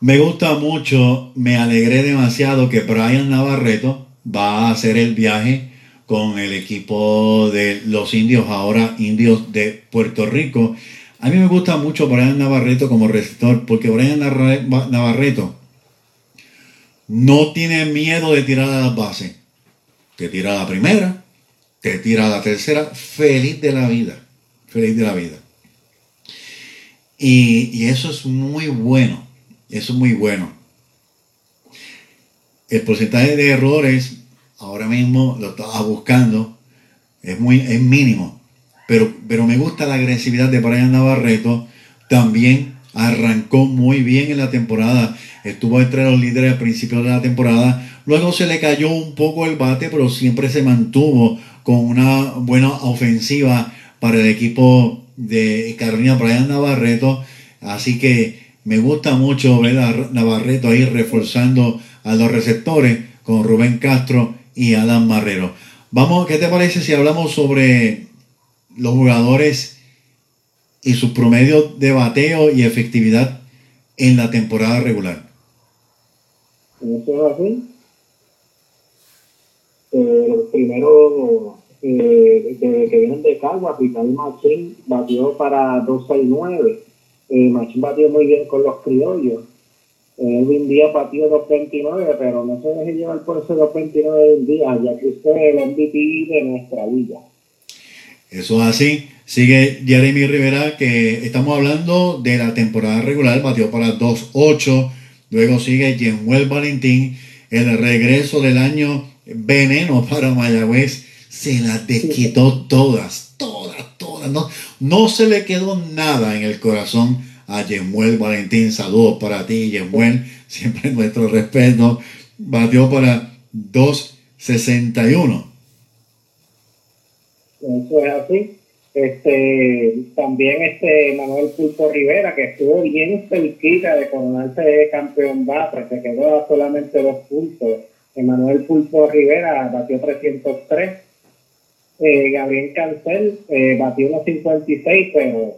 Speaker 2: Me gusta mucho, me alegré demasiado que Brian Navarreto va a hacer el viaje con el equipo de los indios, ahora indios de Puerto Rico. A mí me gusta mucho Brian Navarreto como receptor, porque Brian Navarreto no tiene miedo de tirar a las bases. Te tira a la primera, te tira la tercera, feliz de la vida. Feliz de la vida. Y, y eso es muy bueno. Eso es muy bueno. El porcentaje de errores, ahora mismo lo estaba buscando, es, muy, es mínimo. Pero, pero me gusta la agresividad de Brian Navarreto. También arrancó muy bien en la temporada. Estuvo entre los líderes al principio de la temporada. Luego se le cayó un poco el bate, pero siempre se mantuvo con una buena ofensiva para el equipo de Carolina Brian Navarreto. Así que me gusta mucho ver a Navarreto ahí reforzando a los receptores con Rubén Castro y Adam Marrero. Vamos, ¿qué te parece si hablamos sobre los jugadores y sus promedios de bateo y efectividad en la temporada regular?
Speaker 6: Eso es así. Primero eh, que vienen de Cagua, Ricardo Machín batió para 269. Eh, Machín batió muy bien con los criollos. Eh, Edwin Díaz batió 229, pero no se deje llevar por ese 229 del día, ya que usted es el MVP de nuestra liga.
Speaker 2: Eso es así. Sigue Jeremy Rivera, que estamos hablando de la temporada regular, batió para 2-8. Luego sigue Jemuel Valentín, el regreso del año veneno para Mayagüez. Se las desquitó todas, todas, todas. No, no se le quedó nada en el corazón a Yemuel Valentín. Saludos para ti, Yemuel. <laughs> Siempre nuestro respeto. Batió para 2.61.
Speaker 6: Eso es así. Este, también este Manuel Pulpo Rivera, que estuvo bien cerquita de coronarse campeón bate, se quedó a solamente dos puntos. Manuel Pulpo Rivera batió 303. Eh, Gabriel Cancel eh, batió unos 56, pero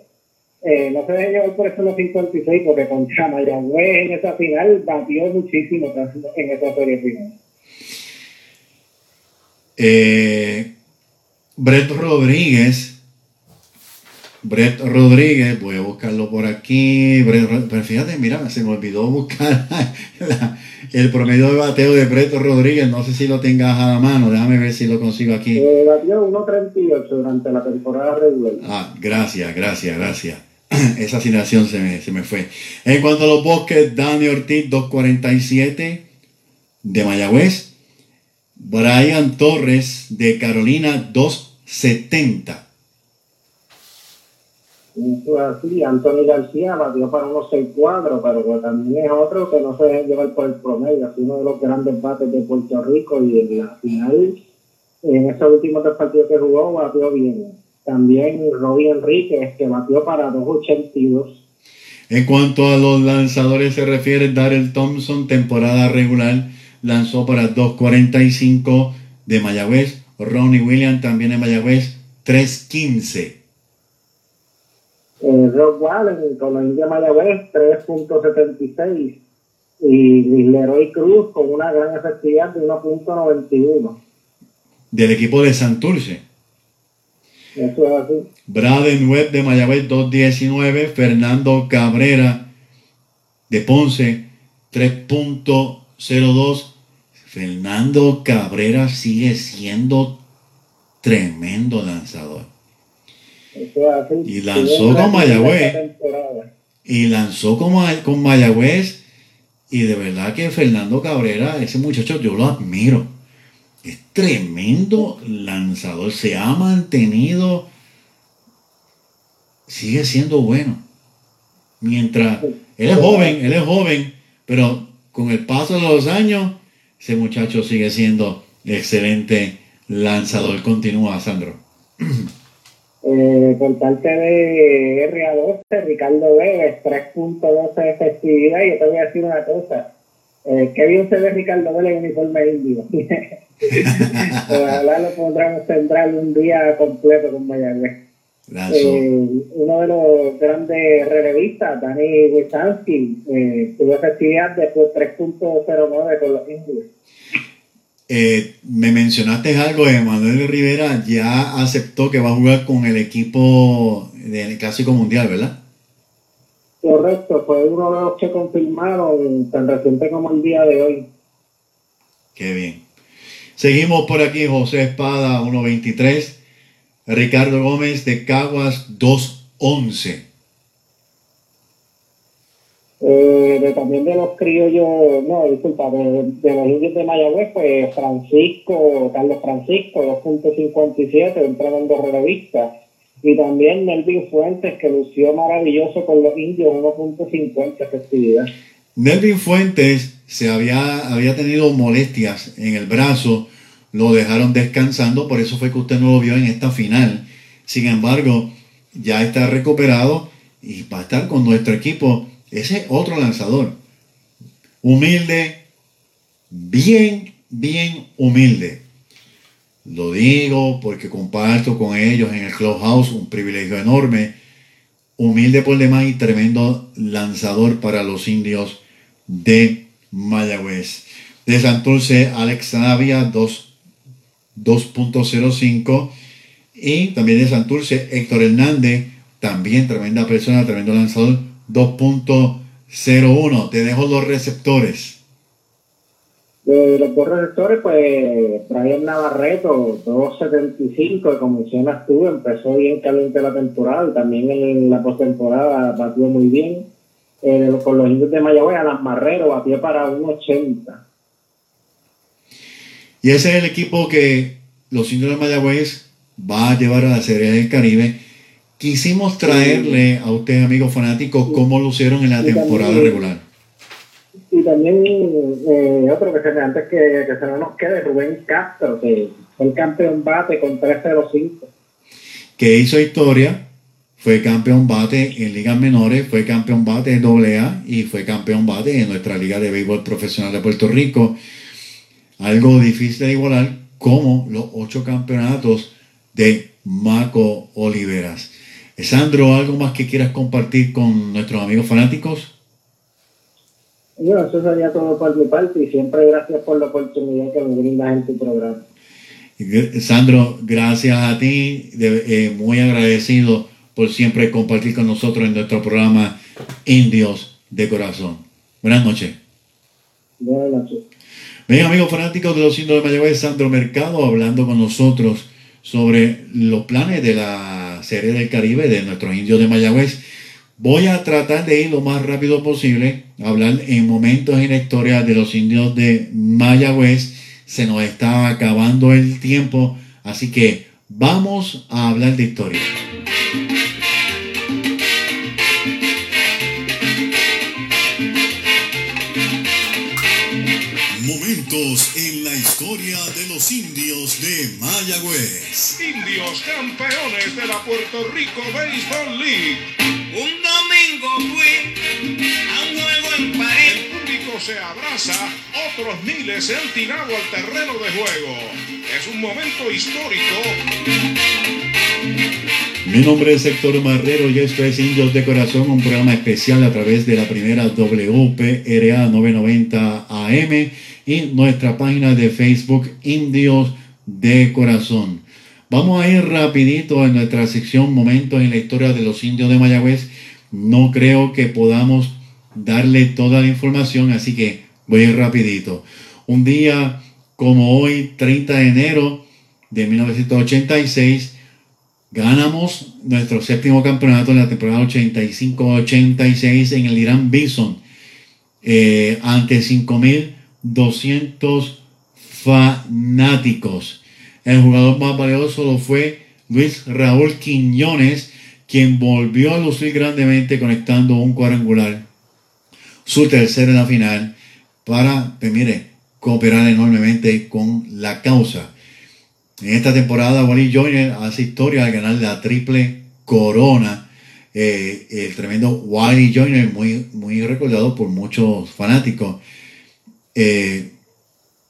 Speaker 6: eh, no se debe llevar por eso los 56, porque con Mayagüez en esa final batió muchísimo en esa serie final.
Speaker 2: Eh, Brett Rodríguez. Brett Rodríguez, voy a buscarlo por aquí. pero fíjate, mira, se me olvidó buscar <laughs> el promedio de bateo de Brett Rodríguez. No sé si lo tengas a la mano, déjame ver si lo consigo aquí.
Speaker 6: Eh, batió 1.38 durante la temporada regular.
Speaker 2: Ah, gracias, gracias, gracias. <clears throat> Esa asignación se me, se me fue. En cuanto a los bosques, Dani Ortiz 247 de Mayagüez. Brian Torres de Carolina 270.
Speaker 6: Así. Anthony García batió para unos 6-4, pero pues también es otro que no se deja llevar por el promedio. Es uno de los grandes bates de Puerto Rico y en la final, en esos últimos tres partidos que jugó, batió bien. También Robbie Enríquez, que batió para 2.82.
Speaker 2: En cuanto a los lanzadores se refiere, Darrell Thompson, temporada regular, lanzó para 2.45 de Mayagüez. Ronnie Williams también de Mayagüez, 3.15.
Speaker 6: Eh, Rob Wallen con la India Mayagüez 3.76 y Leroy Cruz con una gran efectividad de 1.91.
Speaker 2: Del equipo de Santurce.
Speaker 6: Eso es así.
Speaker 2: Braden Webb de Mayagüez 2.19. Fernando Cabrera de Ponce 3.02. Fernando Cabrera sigue siendo tremendo lanzador. Y lanzó con Mayagüez. Y lanzó con, con Mayagüez. Y de verdad que Fernando Cabrera, ese muchacho, yo lo admiro. Es tremendo lanzador. Se ha mantenido. Sigue siendo bueno. Mientras. Él es joven, él es joven. Pero con el paso de los años, ese muchacho sigue siendo excelente lanzador. Continúa, Sandro. <clears throat>
Speaker 6: Eh, por parte de RA12, Ricardo Vélez, 3.12 de efectividad. Y yo te voy a decir una cosa. Eh, qué bien se ve Ricardo Vélez en uniforme indio. <laughs> Ojalá lo pondremos central un día completo con Mayagüez. Eh, uno de los grandes relevistas, Dani Wisansky, eh, tuvo efectividad después 3.09 con los indios.
Speaker 2: Eh, me mencionaste algo de Manuel Rivera, ya aceptó que va a jugar con el equipo del Clásico Mundial, ¿verdad?
Speaker 6: Correcto, fue uno de los que confirmaron tan reciente como el día de hoy.
Speaker 2: Qué bien. Seguimos por aquí, José Espada 1.23, Ricardo Gómez de Caguas 2.11.
Speaker 6: Eh, de, también de los criollos, no, disculpa, de, de los indios de Mayagüez, pues Francisco, Carlos Francisco, 2.57, un tremendo relevista. Y también Melvin Fuentes, que lució maravilloso con los indios, 1.50 efectividad.
Speaker 2: Melvin Fuentes se había, había tenido molestias en el brazo, lo dejaron descansando, por eso fue que usted no lo vio en esta final. Sin embargo, ya está recuperado y va a estar con nuestro equipo. Ese otro lanzador, humilde, bien, bien humilde. Lo digo porque comparto con ellos en el Clubhouse un privilegio enorme. Humilde por demás y tremendo lanzador para los indios de Mayagüez. De Santurce, Alex Navia, 2 2.05. Y también de Santurce, Héctor Hernández, también tremenda persona, tremendo lanzador, 2.01. Te dejo los receptores.
Speaker 6: De los dos receptores, pues Brian Navarreto, 2.75, como mencionas tú, empezó bien caliente la temporada y también en la postemporada batió muy bien. Eh, con los indios de Mayagüez, Alan Marrero batió para 1.80.
Speaker 2: Y ese es el equipo que los indios de Mayagüez va a llevar a la Serie del Caribe. Quisimos traerle a ustedes, amigos fanáticos, cómo lucieron en la temporada regular.
Speaker 6: Y también eh, otro que se me antes que, que se no nos quede, Rubén Castro, que fue el campeón bate con 3.05.
Speaker 2: que hizo historia, fue campeón bate en ligas menores, fue campeón bate de AA y fue campeón bate en nuestra liga de béisbol profesional de Puerto Rico. Algo difícil de igualar como los ocho campeonatos de Marco Oliveras. Sandro, ¿algo más que quieras compartir con nuestros amigos fanáticos?
Speaker 6: Bueno, eso sería todo por mi parte y siempre gracias por la oportunidad que me brindas en tu programa.
Speaker 2: Sandro, gracias a ti, de- eh, muy agradecido por siempre compartir con nosotros en nuestro programa Indios de Corazón. Buenas noches.
Speaker 6: Buenas noches.
Speaker 2: Bien, amigos fanáticos de los indios de Mayagüez, Sandro Mercado hablando con nosotros sobre los planes de la serie del Caribe de nuestros indios de Mayagüez. Voy a tratar de ir lo más rápido posible, hablar en momentos en la historia de los indios de Mayagüez. Se nos está acabando el tiempo, así que vamos a hablar de historia. Momentos en los indios de Mayagüez.
Speaker 7: Indios campeones de la Puerto Rico Baseball League.
Speaker 8: Un domingo fui a un juego en París.
Speaker 7: El público se abraza, otros miles se han tirado al terreno de juego. Es un momento histórico.
Speaker 2: Mi nombre es Héctor Marrero y esto es Indios de Corazón, un programa especial a través de la primera WPRA 990 AM y nuestra página de Facebook Indios de Corazón. Vamos a ir rapidito en nuestra sección Momentos en la historia de los indios de Mayagüez. No creo que podamos darle toda la información, así que voy a ir rapidito. Un día como hoy, 30 de enero de 1986, ganamos nuestro séptimo campeonato en la temporada 85-86 en el Irán Bison eh, ante 5.200 fanáticos. El jugador más valioso lo fue Luis Raúl Quiñones, quien volvió a lucir grandemente conectando un cuadrangular, su tercera en la final, para, pues mire, cooperar enormemente con la causa. En esta temporada, Wally Joyner hace historia al ganar la triple corona. Eh, el tremendo Wally Joyner, muy, muy recordado por muchos fanáticos. Eh,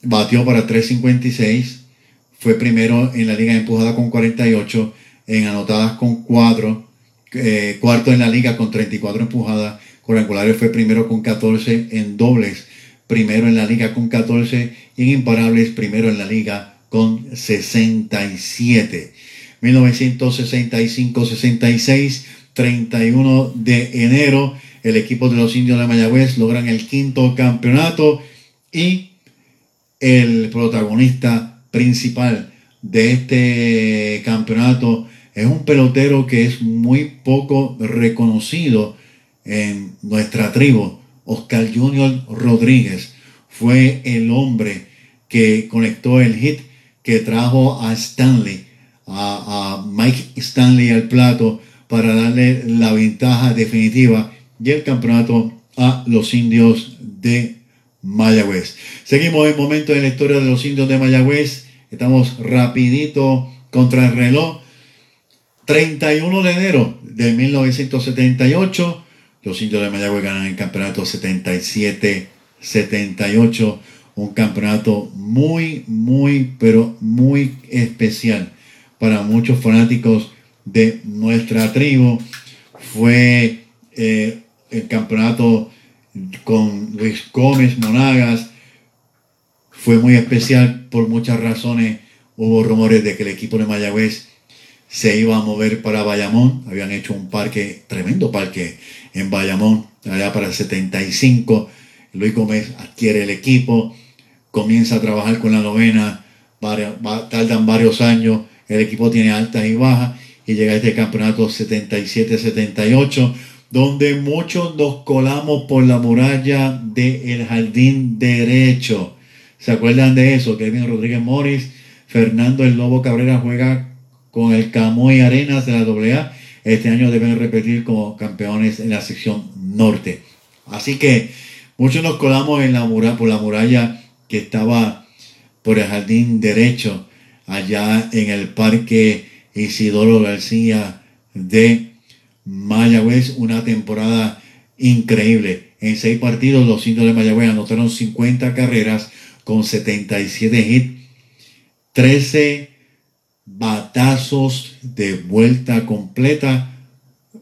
Speaker 2: batió para 356. Fue primero en la liga empujada con 48, en anotadas con 4, eh, cuarto en la liga con 34 empujadas. Cuadrangulares fue primero con 14 en dobles, primero en la liga con 14 y en imparables primero en la liga con 67. 1965-66, 31 de enero, el equipo de los indios de Mayagüez logran el quinto campeonato y el protagonista principal de este campeonato es un pelotero que es muy poco reconocido en nuestra tribu. Oscar Junior Rodríguez fue el hombre que conectó el hit que trajo a Stanley, a, Mike Stanley al plato para darle la ventaja definitiva y el campeonato a los indios de Mayagüez. Seguimos en momento en la historia de los indios de Mayagüez. Estamos rapidito contra el reloj. 31 de enero de 1978, los indios de Mayagüez ganan el campeonato 77-78 un campeonato muy, muy, pero muy especial para muchos fanáticos de nuestra tribu. Fue eh, el campeonato con Luis Gómez Monagas. Fue muy especial por muchas razones. Hubo rumores de que el equipo de Mayagüez se iba a mover para Bayamón. Habían hecho un parque, tremendo parque en Bayamón, allá para el 75. Luis Gómez adquiere el equipo comienza a trabajar con la novena, tardan varios años, el equipo tiene altas y bajas y llega este campeonato 77-78, donde muchos nos colamos por la muralla del jardín derecho. ¿Se acuerdan de eso? Kevin Rodríguez Morris, Fernando el Lobo Cabrera juega con el Camoy Arenas de la AA. Este año deben repetir como campeones en la sección norte. Así que muchos nos colamos en la muralla, por la muralla que estaba por el jardín derecho, allá en el parque Isidoro García de Mayagüez, una temporada increíble. En seis partidos los indios de Mayagüez anotaron 50 carreras con 77 hits, 13 batazos de vuelta completa,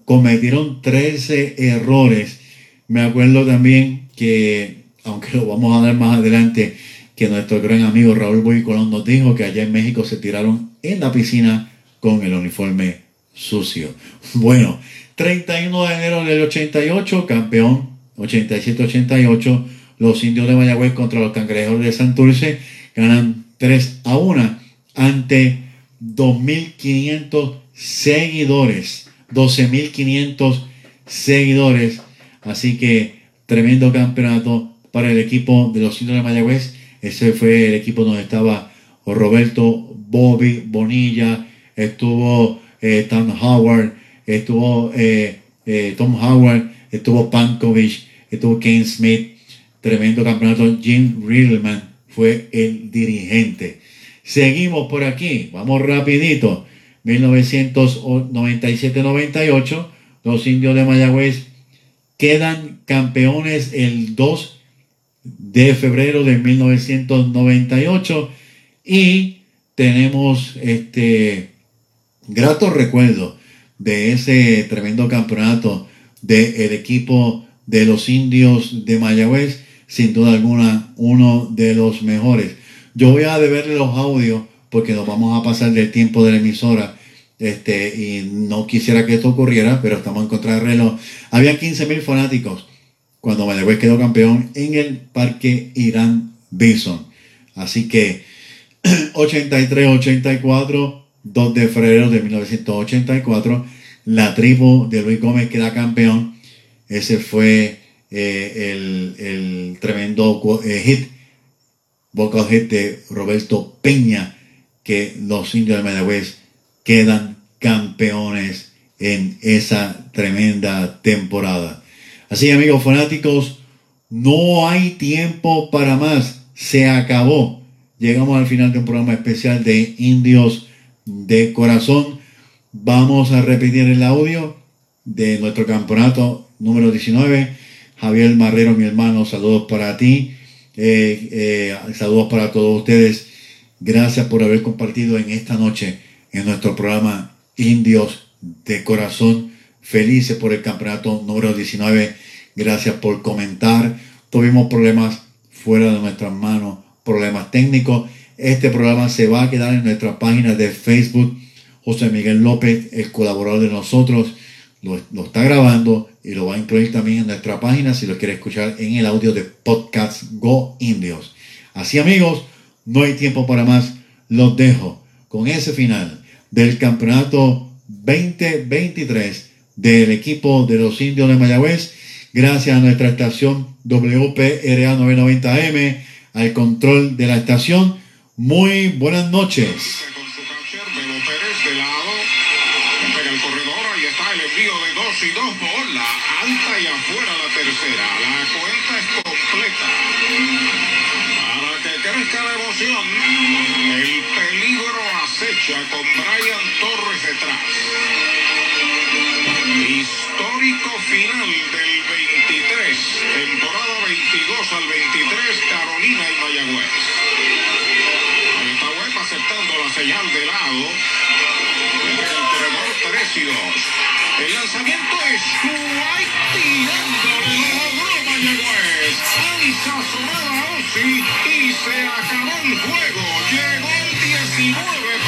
Speaker 2: cometieron 13 errores. Me acuerdo también que aunque lo vamos a ver más adelante, que nuestro gran amigo Raúl Boy Colón nos dijo que allá en México se tiraron en la piscina con el uniforme sucio. Bueno, 31 de enero del 88, campeón 87-88, los indios de Mayagüez contra los cangrejos de Santurce ganan 3 a 1 ante 2.500 seguidores, 12.500 seguidores. Así que tremendo campeonato para el equipo de los indios de Mayagüez. Ese fue el equipo donde estaba Roberto Bobby Bonilla, estuvo eh, Howard, estuvo eh, eh, Tom Howard, estuvo Pankovic, estuvo Ken Smith, tremendo campeonato. Jim Riddleman fue el dirigente. Seguimos por aquí, vamos rapidito. 1997-98, los indios de Mayagüez quedan campeones el 2 de febrero de 1998 y tenemos este grato recuerdo de ese tremendo campeonato del equipo de los indios de Mayagüez, sin duda alguna uno de los mejores. Yo voy a deberle los audios porque nos vamos a pasar del tiempo de la emisora. Este, y no quisiera que esto ocurriera, pero estamos en contra del reloj. Había 15 mil fanáticos cuando Mayagüez quedó campeón en el Parque Irán Bison. Así que <clears throat> 83-84, 2 de febrero de 1984, la tribu de Luis Gómez queda campeón. Ese fue eh, el, el, tremendo eh, hit vocal hit de Roberto Peña, que los indios de Mayagüez quedan campeones en esa tremenda temporada. Así amigos fanáticos, no hay tiempo para más, se acabó. Llegamos al final de un programa especial de Indios de Corazón. Vamos a repetir el audio de nuestro campeonato número 19. Javier Marrero, mi hermano, saludos para ti. Eh, eh, saludos para todos ustedes. Gracias por haber compartido en esta noche en nuestro programa Indios de Corazón. Felices por el campeonato número 19. Gracias por comentar. Tuvimos problemas fuera de nuestras manos, problemas técnicos. Este programa se va a quedar en nuestra página de Facebook. José Miguel López, el colaborador de nosotros, lo, está grabando y lo va a incluir también en nuestra página si lo quiere escuchar en el audio de podcast Go Indios. Así amigos, no hay tiempo para más. Los dejo con ese final del campeonato 2023 del equipo de los indios de Mayagüez. Gracias a nuestra estación WPRA 990M, al control de la estación. Muy buenas noches.
Speaker 1: De lado. El corredor. Y dos bola. Alta y afuera la tercera. La cuenta es completa. Para que crezca la emoción. El peligro acecha con Brian Torres detrás. Histórico final del 23. Temporada 22 al 23. Carolina y Mayagüez. Señal de lado. En el corredor 3 y 2. El lanzamiento es White tirándole lo logró Mayagüez. Y se acabó el juego. Llegó el 19